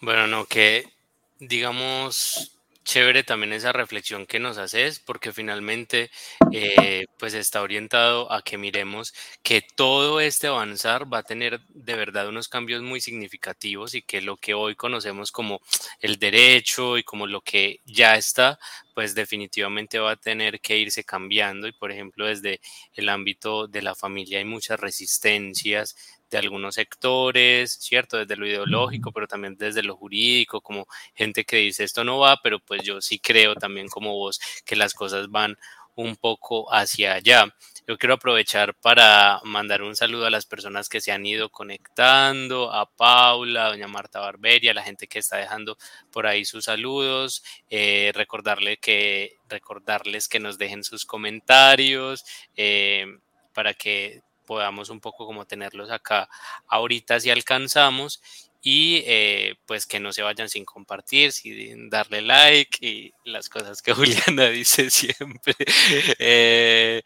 Bueno, no, que digamos, chévere también esa reflexión que nos haces, porque finalmente eh, pues está orientado a que miremos que todo este avanzar va a tener de verdad unos cambios muy significativos y que lo que hoy conocemos como el derecho y como lo que ya está, pues definitivamente va a tener que irse cambiando. Y por ejemplo desde el ámbito de la familia hay muchas resistencias de algunos sectores, ¿cierto? Desde lo ideológico, pero también desde lo jurídico, como gente que dice esto no va, pero pues yo sí creo también como vos que las cosas van un poco hacia allá. Yo quiero aprovechar para mandar un saludo a las personas que se han ido conectando, a Paula, a doña Marta Barberia, a la gente que está dejando por ahí sus saludos, eh, recordarle que, recordarles que nos dejen sus comentarios eh, para que podamos un poco como tenerlos acá ahorita si alcanzamos y eh, pues que no se vayan sin compartir, sin darle like y las cosas que Juliana dice siempre. Eh,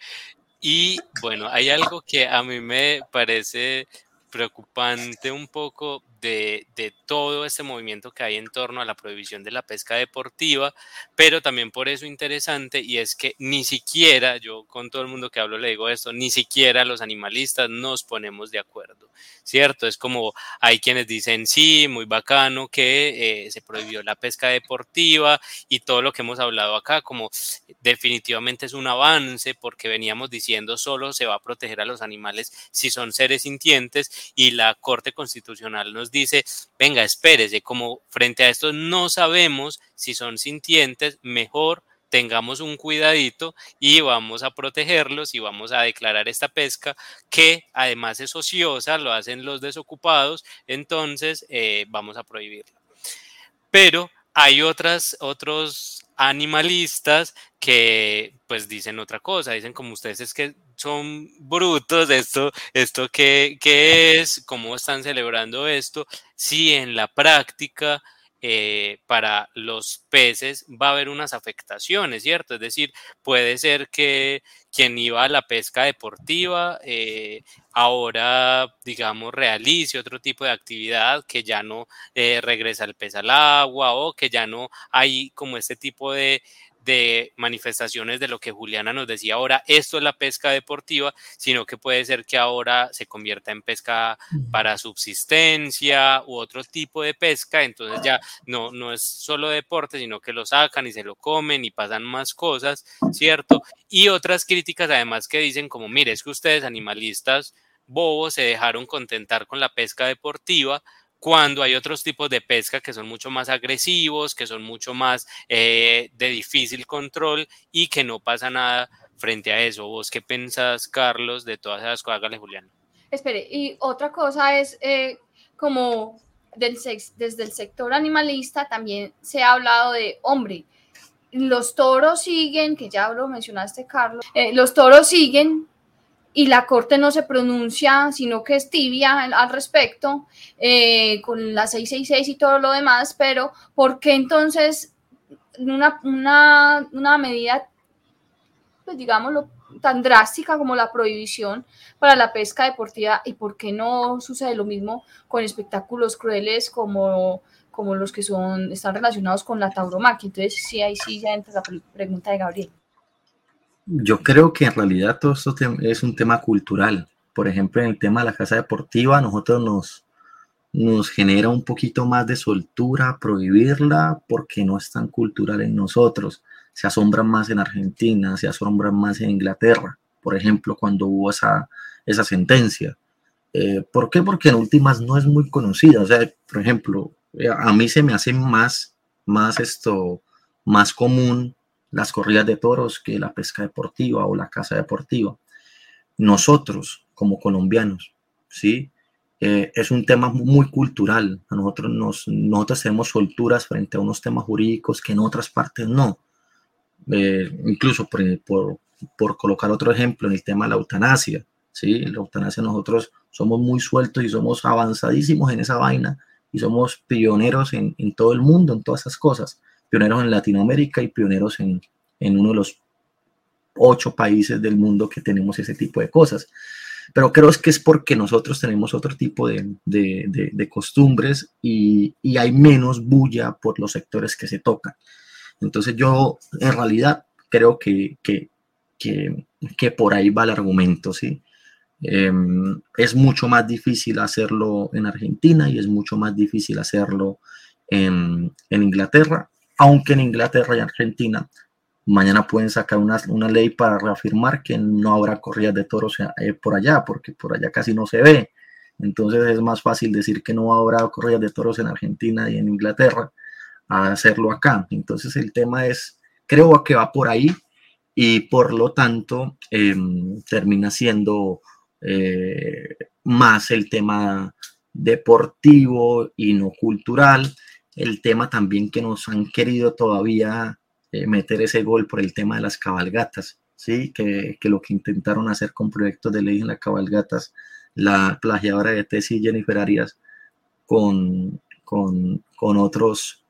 y bueno, hay algo que a mí me parece preocupante un poco de, todo este movimiento que hay en torno a la prohibición de la pesca deportiva, pero también por eso interesante y es que ni siquiera, yo con todo el mundo que hablo le digo esto, ni siquiera los animalistas nos ponemos de acuerdo, ¿cierto? Es como hay quienes dicen, sí, muy bacano que eh, se prohibió la pesca deportiva y todo lo que hemos hablado acá, como definitivamente es un avance porque veníamos diciendo solo se va a proteger a los animales si son seres sintientes y la Corte Constitucional nos dice, venga, espérese, como frente a esto no sabemos si son sintientes, mejor tengamos un cuidadito y vamos a protegerlos y vamos a declarar esta pesca que además es ociosa, lo hacen los desocupados, entonces eh, vamos a prohibirla. Pero hay otras, otros animalistas que pues dicen otra cosa, dicen como ustedes es que son brutos, esto, esto qué es, cómo están celebrando esto, si en la práctica eh, para los peces va a haber unas afectaciones, ¿cierto? Es decir, puede ser que quien iba a la pesca deportiva eh, ahora, digamos, realice otro tipo de actividad que ya no eh, regresa el pez al agua o que ya no hay como este tipo de, de manifestaciones de lo que Juliana nos decía ahora, esto es la pesca deportiva, sino que puede ser que ahora se convierta en pesca para subsistencia u otro tipo de pesca, entonces ya no, no es solo deporte, sino que lo sacan y se lo comen y pasan más cosas, ¿cierto? Y otras críticas además que dicen como, mire, es que ustedes animalistas bobos se dejaron contentar con la pesca deportiva, cuando hay otros tipos de pesca que son mucho más agresivos, que son mucho más eh, de difícil control y que no pasa nada frente a eso. ¿Vos qué pensás, Carlos, de todas esas cosas? Hágale, Julián. Espere, y otra cosa es eh, como desde el sector animalista también se ha hablado de, hombre, los toros siguen, que ya lo mencionaste, Carlos, eh, los toros siguen y la Corte no se pronuncia, sino que es tibia al respecto, eh, con la 666 y todo lo demás, pero ¿por qué entonces una, medida, pues digámoslo, tan drástica como la prohibición para la pesca deportiva y por qué no sucede lo mismo con espectáculos crueles como, como los que son, están relacionados con la tauromaquia? Entonces, sí, ahí sí ya entra la pregunta de Gabriel. Yo creo que en realidad todo esto es un tema cultural. Por ejemplo, en el tema de la casa deportiva, nosotros nos, nos genera un poquito más de soltura prohibirla porque no es tan cultural en nosotros. Se asombran más en Argentina, se asombran más en Inglaterra, por ejemplo, cuando hubo esa, esa sentencia. Eh, ¿Por qué? Porque en últimas no es muy conocida. O sea, por ejemplo, eh, a mí se me hace más, más esto, más común las corridas de toros que la pesca deportiva o la caza deportiva. Nosotros, como colombianos, ¿sí? Eh, es un tema muy cultural. A nosotros, nos, nosotros tenemos solturas frente a unos temas jurídicos que en otras partes no. Eh, incluso por, por, colocar otro ejemplo en el tema de la eutanasia. ¿sí? La eutanasia nosotros somos muy sueltos y somos avanzadísimos en esa vaina y somos pioneros en, en todo el mundo, en todas esas cosas pioneros en Latinoamérica y pioneros en, uno de los ocho países del mundo que tenemos ese tipo de cosas. Pero creo que es porque nosotros tenemos otro tipo de, costumbres y, hay menos bulla por los sectores que se tocan. Entonces yo en realidad creo que, que, por ahí va el argumento, ¿sí? Em, es mucho más difícil hacerlo en Argentina y es mucho más difícil hacerlo en, en Inglaterra aunque en Inglaterra y Argentina mañana pueden sacar una, una ley para reafirmar que no habrá corridas de toros eh, por allá, porque por allá casi no se ve. Entonces es más fácil decir que no habrá corridas de toros en Argentina y en Inglaterra a hacerlo acá. Entonces el tema es, creo que va por ahí y por lo tanto em, termina siendo eh, más el tema deportivo y no cultural el tema también que nos han querido todavía eh, meter ese gol por el tema de las cabalgatas, ¿sí? Que, lo que intentaron hacer con proyectos de ley en las cabalgatas, la plagiadora de tesis Jennifer Arias con, con, otros,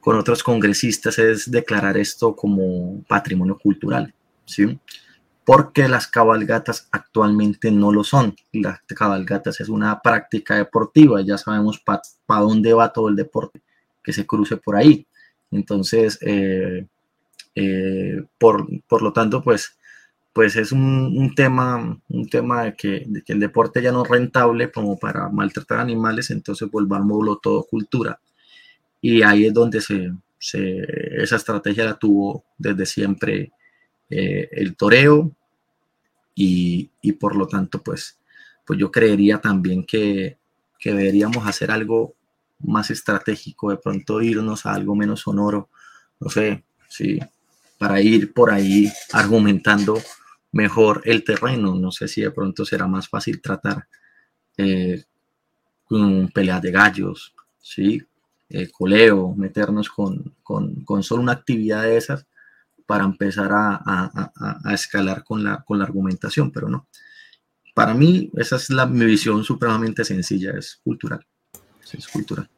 con otros congresistas es declarar esto como patrimonio cultural, ¿sí? Porque las cabalgatas actualmente no lo son. Las cabalgatas es una práctica deportiva, ya sabemos para dónde va todo el deporte que se cruce por ahí. Entonces, eh, eh, por, lo tanto, pues, pues es un, tema, un tema de que, el deporte ya no es rentable como para maltratar animales, entonces volvámoslo todo cultura. Y ahí es donde se, esa estrategia la tuvo desde siempre eh, el toreo y, por lo tanto, pues, pues yo creería también que, que deberíamos hacer algo más estratégico, de pronto irnos a algo menos sonoro, no sé, sí, para ir por ahí argumentando mejor el terreno. No sé si de pronto será más fácil tratar eh, con peleas de gallos, ¿sí? eh, coleo, meternos con, con, solo una actividad de esas para empezar a, escalar con la, con la argumentación, pero no. Para mí, esa es la, mi visión supremamente sencilla, es cultural. Es cultural.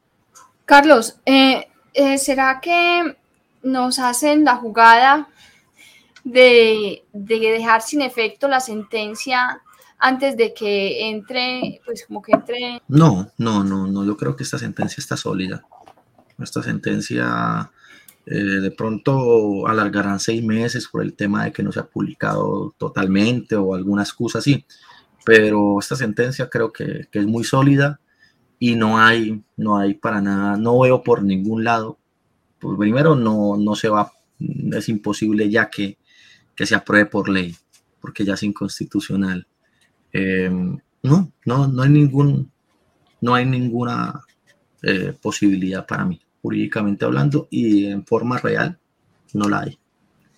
Carlos, eh, eh, ¿será que nos hacen la jugada de, de, dejar sin efecto la sentencia antes de que entre, pues como que entre... No, no, no, no, yo creo que esta sentencia está sólida. Esta sentencia eh, de pronto alargarán seis meses por el tema de que no se ha publicado totalmente o alguna excusa así, pero esta sentencia creo que, es muy sólida y no hay, no hay para nada, no veo por ningún lado. Pues primero no, no se va, es imposible ya que, que se apruebe por ley, porque ya es inconstitucional. Eh, no, no, no hay ningún, no hay ninguna eh, posibilidad para mí jurídicamente hablando, y en forma real no la hay,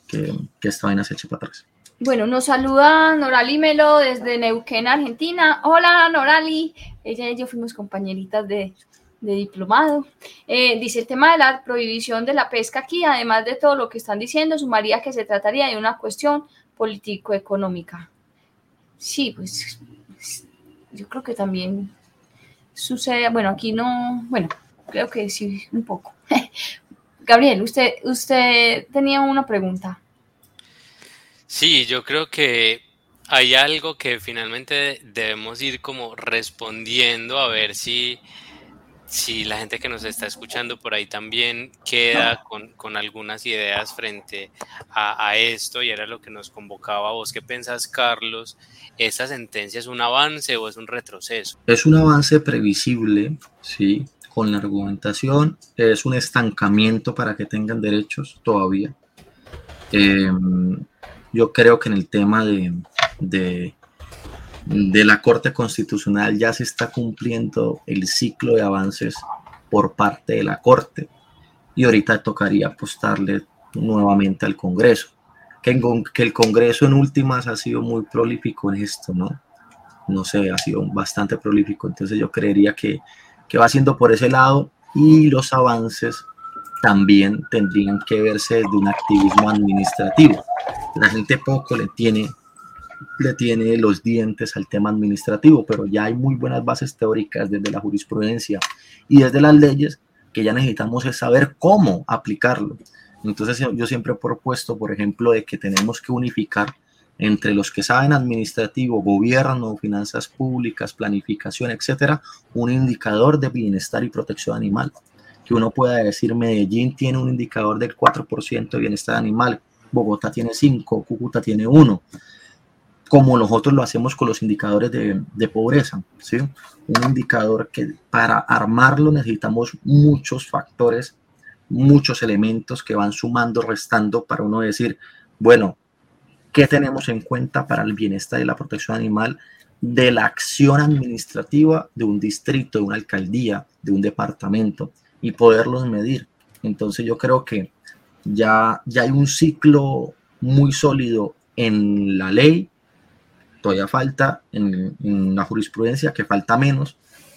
que, que esta vaina se eche para atrás. Bueno, nos saluda Norali Melo desde Neuquén, Argentina. Hola Norali, ella y yo fuimos compañeritas de, de diplomado. Eh, dice el tema de la prohibición de la pesca aquí, además de todo lo que están diciendo, sumaría que se trataría de una cuestión político-económica. Sí, pues yo creo que también sucede, bueno, aquí no, bueno, creo que sí, un poco. Gabriel, usted, usted tenía una pregunta. Sí, yo creo que hay algo que finalmente debemos ir como respondiendo a ver si, si la gente que nos está escuchando por ahí también queda con, algunas ideas frente a, esto y era lo que nos convocaba. ¿Vos qué pensás, Carlos? ¿Esta sentencia es un avance o es un retroceso? Es un avance previsible, sí, con la argumentación, es un estancamiento para que tengan derechos todavía. Em, yo creo que en el tema de, de, la Corte Constitucional ya se está cumpliendo el ciclo de avances por parte de la Corte y ahorita tocaría apostarle nuevamente al Congreso. Que, el Congreso en últimas ha sido muy prolífico en esto, ¿no? No sé, ha sido bastante prolífico. Entonces yo creería que que va haciendo por ese lado y los avances también tendrían que verse de un activismo administrativo. La gente poco le tiene, le tiene los dientes al tema administrativo, pero ya hay muy buenas bases teóricas desde la jurisprudencia y desde las leyes que ya necesitamos es saber cómo aplicarlo. Entonces yo siempre he propuesto, por ejemplo, de que tenemos que unificar entre los que saben administrativo, gobierno, finanzas públicas, planificación, etcétera, un indicador de bienestar y protección animal. Que uno pueda decir, Medellín tiene un indicador del 4% de bienestar animal, Bogotá tiene 5, Cúcuta tiene 1, como nosotros lo hacemos con los indicadores de, de pobreza. ¿sí? Un indicador que para armarlo necesitamos muchos factores, muchos elementos que van sumando, restando para uno decir, bueno, qué tenemos en cuenta para el bienestar y la protección animal de la acción administrativa de un distrito, de una alcaldía, de un departamento y poderlos medir. Entonces yo creo que ya, ya hay un ciclo muy sólido en la ley, todavía falta en, la jurisprudencia, que falta menos,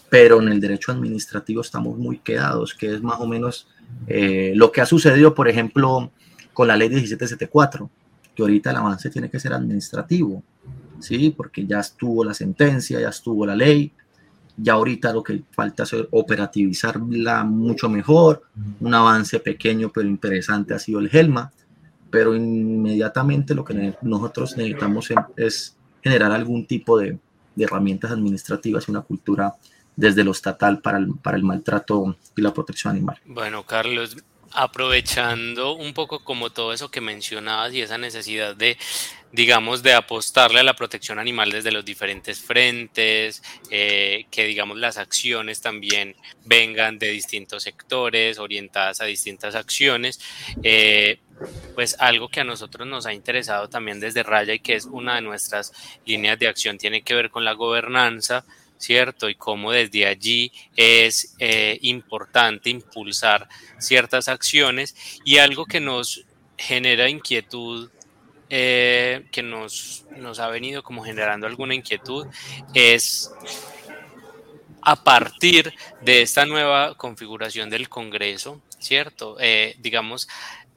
pero en el derecho administrativo estamos muy quedados, que es más o menos eh, lo que ha sucedido, por ejemplo, con la ley 1774 ahorita el avance tiene que ser administrativo, ¿sí? Porque ya estuvo la sentencia, ya estuvo la ley, ya ahorita lo que falta es operativizarla mucho mejor, un avance pequeño pero interesante ha sido el GELMA, pero inmediatamente lo que nosotros necesitamos es generar algún tipo de, de herramientas administrativas y una cultura desde lo estatal para el, para el maltrato y la protección animal. Bueno, Carlos, aprovechando un poco como todo eso que mencionabas y esa necesidad de, digamos, de apostarle a la protección animal desde los diferentes frentes, eh, que digamos las acciones también vengan de distintos sectores, orientadas a distintas acciones, eh, pues algo que a nosotros nos ha interesado también desde Raya y que es una de nuestras líneas de acción tiene que ver con la gobernanza ¿cierto? Y cómo desde allí es eh, importante impulsar ciertas acciones y algo que nos genera inquietud, eh, que nos, nos ha venido como generando alguna inquietud, es a partir de esta nueva configuración del Congreso, ¿cierto? Eh, digamos,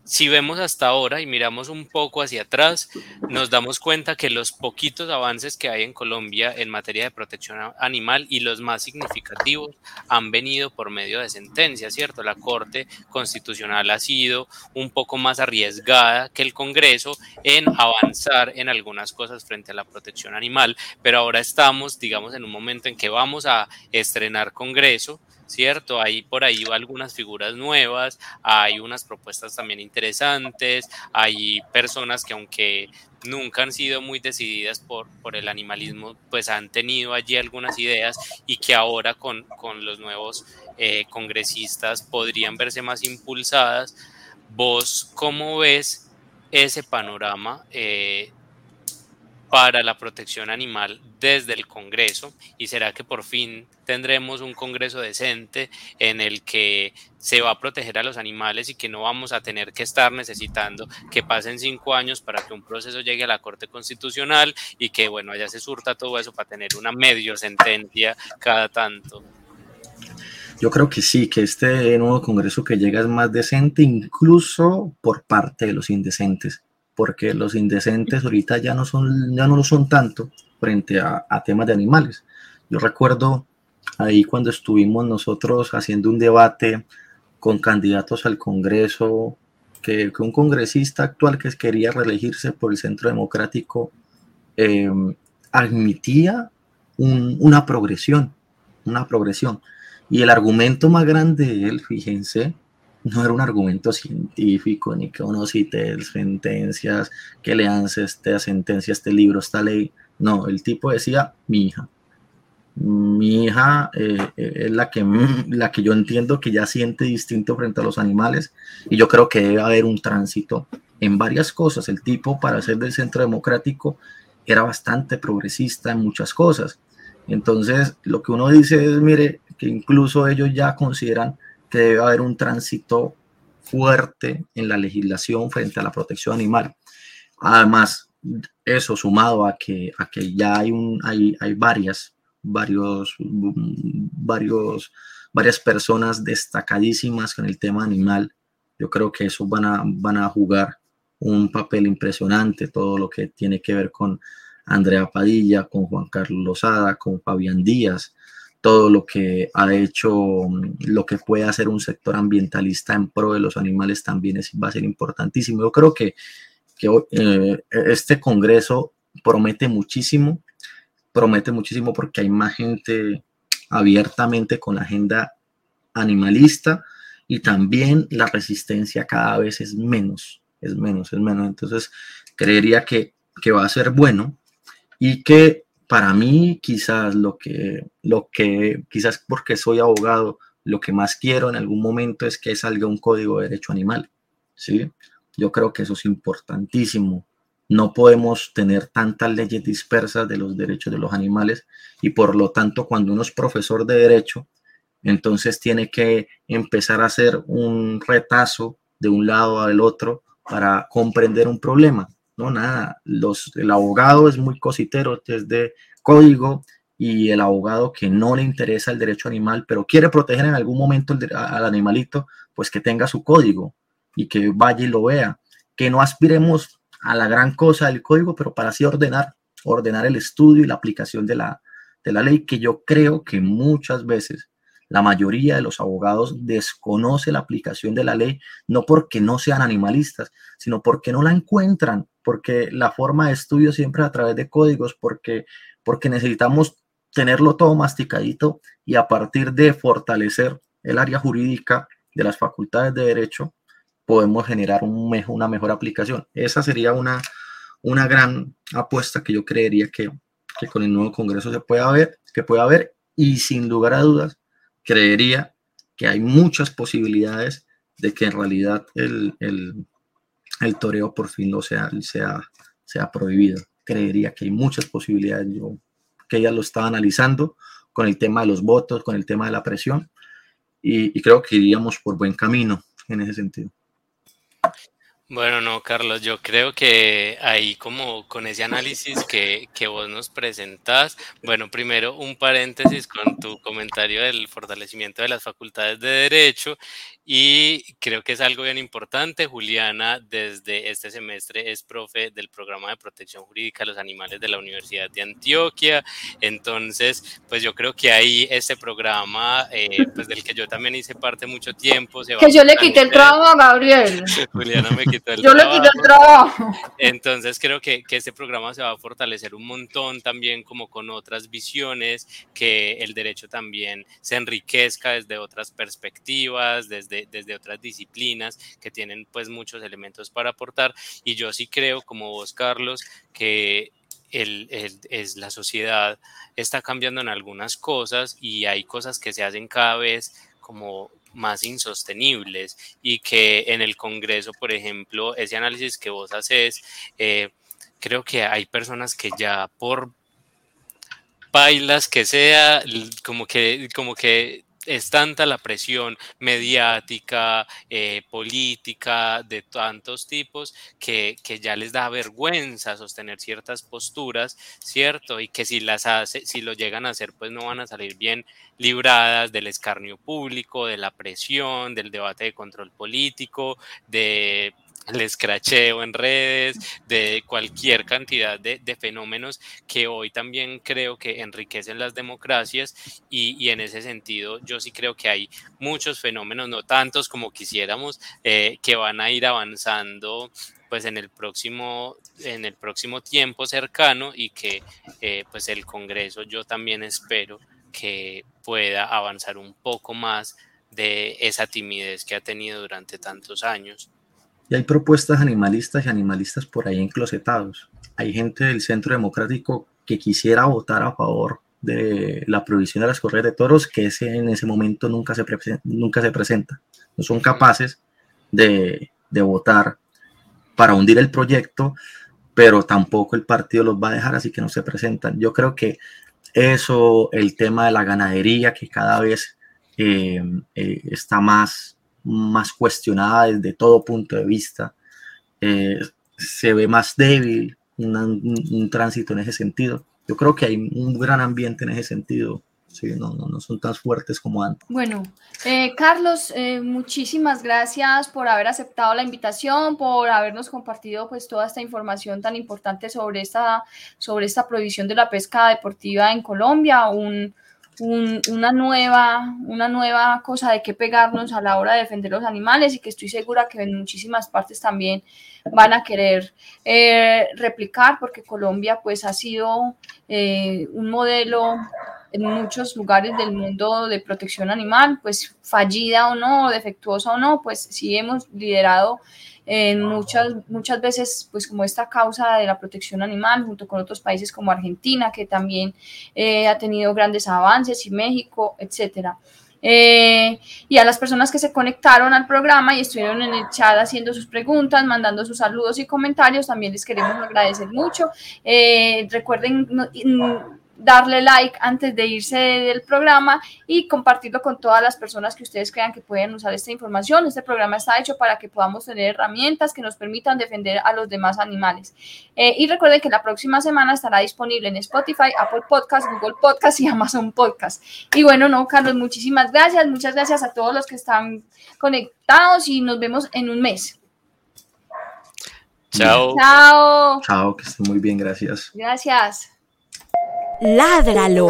si vemos hasta ahora y miramos un poco hacia atrás, nos damos cuenta que los poquitos avances que hay en Colombia en materia de protección animal y los más significativos han venido por medio de sentencias, ¿cierto? La Corte Constitucional ha sido un poco más arriesgada que el Congreso en avanzar en algunas cosas frente a la protección animal, pero ahora estamos, digamos, en un momento en que vamos a estrenar Congreso ¿cierto? Hay por ahí algunas figuras nuevas, hay unas propuestas también interesantes, hay personas que aunque nunca han sido muy decididas por, por el animalismo, pues han tenido allí algunas ideas y que ahora con, los nuevos eh, congresistas podrían verse más impulsadas. ¿Vos cómo ves ese panorama eh, para la protección animal desde el Congreso y será que por fin tendremos un Congreso decente en el que se va a proteger a los animales y que no vamos a tener que estar necesitando que pasen cinco años para que un proceso llegue a la Corte Constitucional y que bueno, allá se surta todo eso para tener una medio sentencia cada tanto. Yo creo que sí, que este nuevo Congreso que llega es más decente incluso por parte de los indecentes porque los indecentes ahorita ya no, son, ya no lo son tanto frente a, temas de animales. Yo recuerdo ahí cuando estuvimos nosotros haciendo un debate con candidatos al Congreso, que, un congresista actual que quería reelegirse por el Centro Democrático em, admitía una progresión, una progresión. Y el argumento más grande de él, fíjense, no era un argumento científico, ni que uno cite sentencias, que lean esta sentencia, este libro, esta ley. No, el tipo decía, mi hija. Mi hija eh, eh, es la que, la que yo entiendo que ya siente distinto frente a los animales y yo creo que debe haber un tránsito en varias cosas. El tipo, para ser del centro democrático, era bastante progresista en muchas cosas. Entonces, lo que uno dice es, mire, que incluso ellos ya consideran debe haber un tránsito fuerte en la legislación frente a la protección animal. Además, eso sumado a que, ya hay, varias, varios, personas destacadísimas con el tema animal, yo creo que eso van a, van a jugar un papel impresionante, todo lo que tiene que ver con Andrea Padilla, con Juan Carlos Lozada, con Fabián Díaz, todo lo que ha hecho, lo que puede hacer un sector ambientalista en pro de los animales también es, va a ser importantísimo. Yo creo que, eh, este Congreso promete muchísimo, promete muchísimo porque hay más gente abiertamente con la agenda animalista y también la resistencia cada vez es menos, es menos, es menos. Entonces, creería que va a ser bueno y que para mí quizás lo que, lo que, quizás porque soy abogado, lo que más quiero en algún momento es que salga un código de derecho animal, ¿sí? Yo creo que eso es importantísimo. No podemos tener tantas leyes dispersas de los derechos de los animales y por lo tanto cuando uno es profesor de derecho, entonces tiene que empezar a hacer un retazo de un lado al otro para comprender un problema. No, nada, los, el abogado es muy cositero desde código y el abogado que no le interesa el derecho animal, pero quiere proteger en algún momento al animalito, pues que tenga su código y que vaya y lo vea. Que no aspiremos a la gran cosa del código, pero para así ordenar, ordenar el estudio y la aplicación de la, de la ley, que yo creo que muchas veces la mayoría de los abogados desconoce la aplicación de la ley, no porque no sean animalistas, sino porque no la encuentran, porque la forma de estudio siempre es a través de códigos, porque, porque necesitamos tenerlo todo masticadito y a partir de fortalecer el área jurídica de las facultades de derecho, podemos generar una mejor aplicación. Esa sería una, una gran apuesta que yo creería que, que con el nuevo Congreso se puede haber, que puede haber y sin lugar a dudas creería que hay muchas posibilidades de que en realidad el, el, el toreo por fin no sea, sea, sea prohibido. Creería que hay muchas posibilidades. Yo que ella lo estaba analizando con el tema de los votos, con el tema de la presión, y, y creo que iríamos por buen camino en ese sentido. Bueno, no, Carlos, yo creo que ahí como con ese análisis que, que vos nos presentás, bueno, primero un paréntesis con tu comentario del fortalecimiento de las facultades de derecho y creo que es algo bien importante. Juliana desde este semestre es profe del programa de protección jurídica de los animales de la Universidad de Antioquia. Entonces, pues yo creo que ahí este programa, eh, pues del que yo también hice parte mucho tiempo. Se que yo le quité el trabajo a Gabriel. Juliana me quitó el yo trabajo. le quité el trabajo. Entonces creo que, que este programa se va a fortalecer un montón también como con otras visiones, que el derecho también se enriquezca desde otras perspectivas, desde desde, otras disciplinas que tienen pues muchos elementos para aportar. Y yo sí creo, como vos, Carlos, que el, es, la sociedad está cambiando en algunas cosas y hay cosas que se hacen cada vez como más insostenibles y que en el Congreso, por ejemplo, ese análisis que vos haces, eh, creo que hay personas que ya por bailas que sea, como que, como que es tanta la presión mediática, eh, política, de tantos tipos, que, que, ya les da vergüenza sostener ciertas posturas, ¿cierto? Y que si las hace, si lo llegan a hacer, pues no van a salir bien libradas del escarnio público, de la presión, del debate de control político, de el escracheo en redes, de cualquier cantidad de, fenómenos que hoy también creo que enriquecen las democracias y, en ese sentido yo sí creo que hay muchos fenómenos, no tantos como quisiéramos, eh, que van a ir avanzando pues en el próximo en el próximo tiempo cercano y que eh, pues el Congreso yo también espero que pueda avanzar un poco más de esa timidez que ha tenido durante tantos años y hay propuestas animalistas y animalistas por ahí enclosetados. Hay gente del Centro Democrático que quisiera votar a favor de la prohibición de las correas de toros, que ese, en ese momento nunca se, nunca se presenta. No son capaces de, de votar para hundir el proyecto, pero tampoco el partido los va a dejar, así que no se presentan. Yo creo que eso, el tema de la ganadería, que cada vez eh, eh, está más, más cuestionada desde todo punto de vista. Eh, se ve más débil un, tránsito en ese sentido. Yo creo que hay un gran ambiente en ese sentido. Sí, no, no, son tan fuertes como antes. Bueno, eh, Carlos, eh, muchísimas gracias por haber aceptado la invitación, por habernos compartido pues toda esta información tan importante sobre esta, sobre esta prohibición de la pesca deportiva en Colombia, un, una, nueva, una nueva cosa de qué pegarnos a la hora de defender los animales y que estoy segura que en muchísimas partes también van a querer eh, replicar porque Colombia pues ha sido eh, un modelo en muchos lugares del mundo de protección animal, pues fallida o no, defectuosa o no, pues sí hemos liderado en muchas, muchas veces, pues como esta causa de la protección animal, junto con otros países como Argentina, que también eh, ha tenido grandes avances, y México, etcétera. Eh, y a las personas que se conectaron al programa y estuvieron en el chat haciendo sus preguntas, mandando sus saludos y comentarios, también les queremos agradecer mucho. Eh, recuerden darle like antes de irse del programa y compartirlo con todas las personas que ustedes crean que pueden usar esta información. Este programa está hecho para que podamos tener herramientas que nos permitan defender a los demás animales. Eh, y recuerden que la próxima semana estará disponible en Spotify, Apple Podcast, Google Podcast y Amazon Podcast. Y bueno, no, Carlos, muchísimas gracias. Muchas gracias a todos los que están conectados y nos vemos en un mes. Chao. Chao. Chao, que estén muy bien, gracias. Gracias. Ládralo.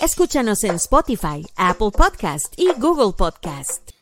Escúchanos en Spotify, Apple Podcast y Google Podcast.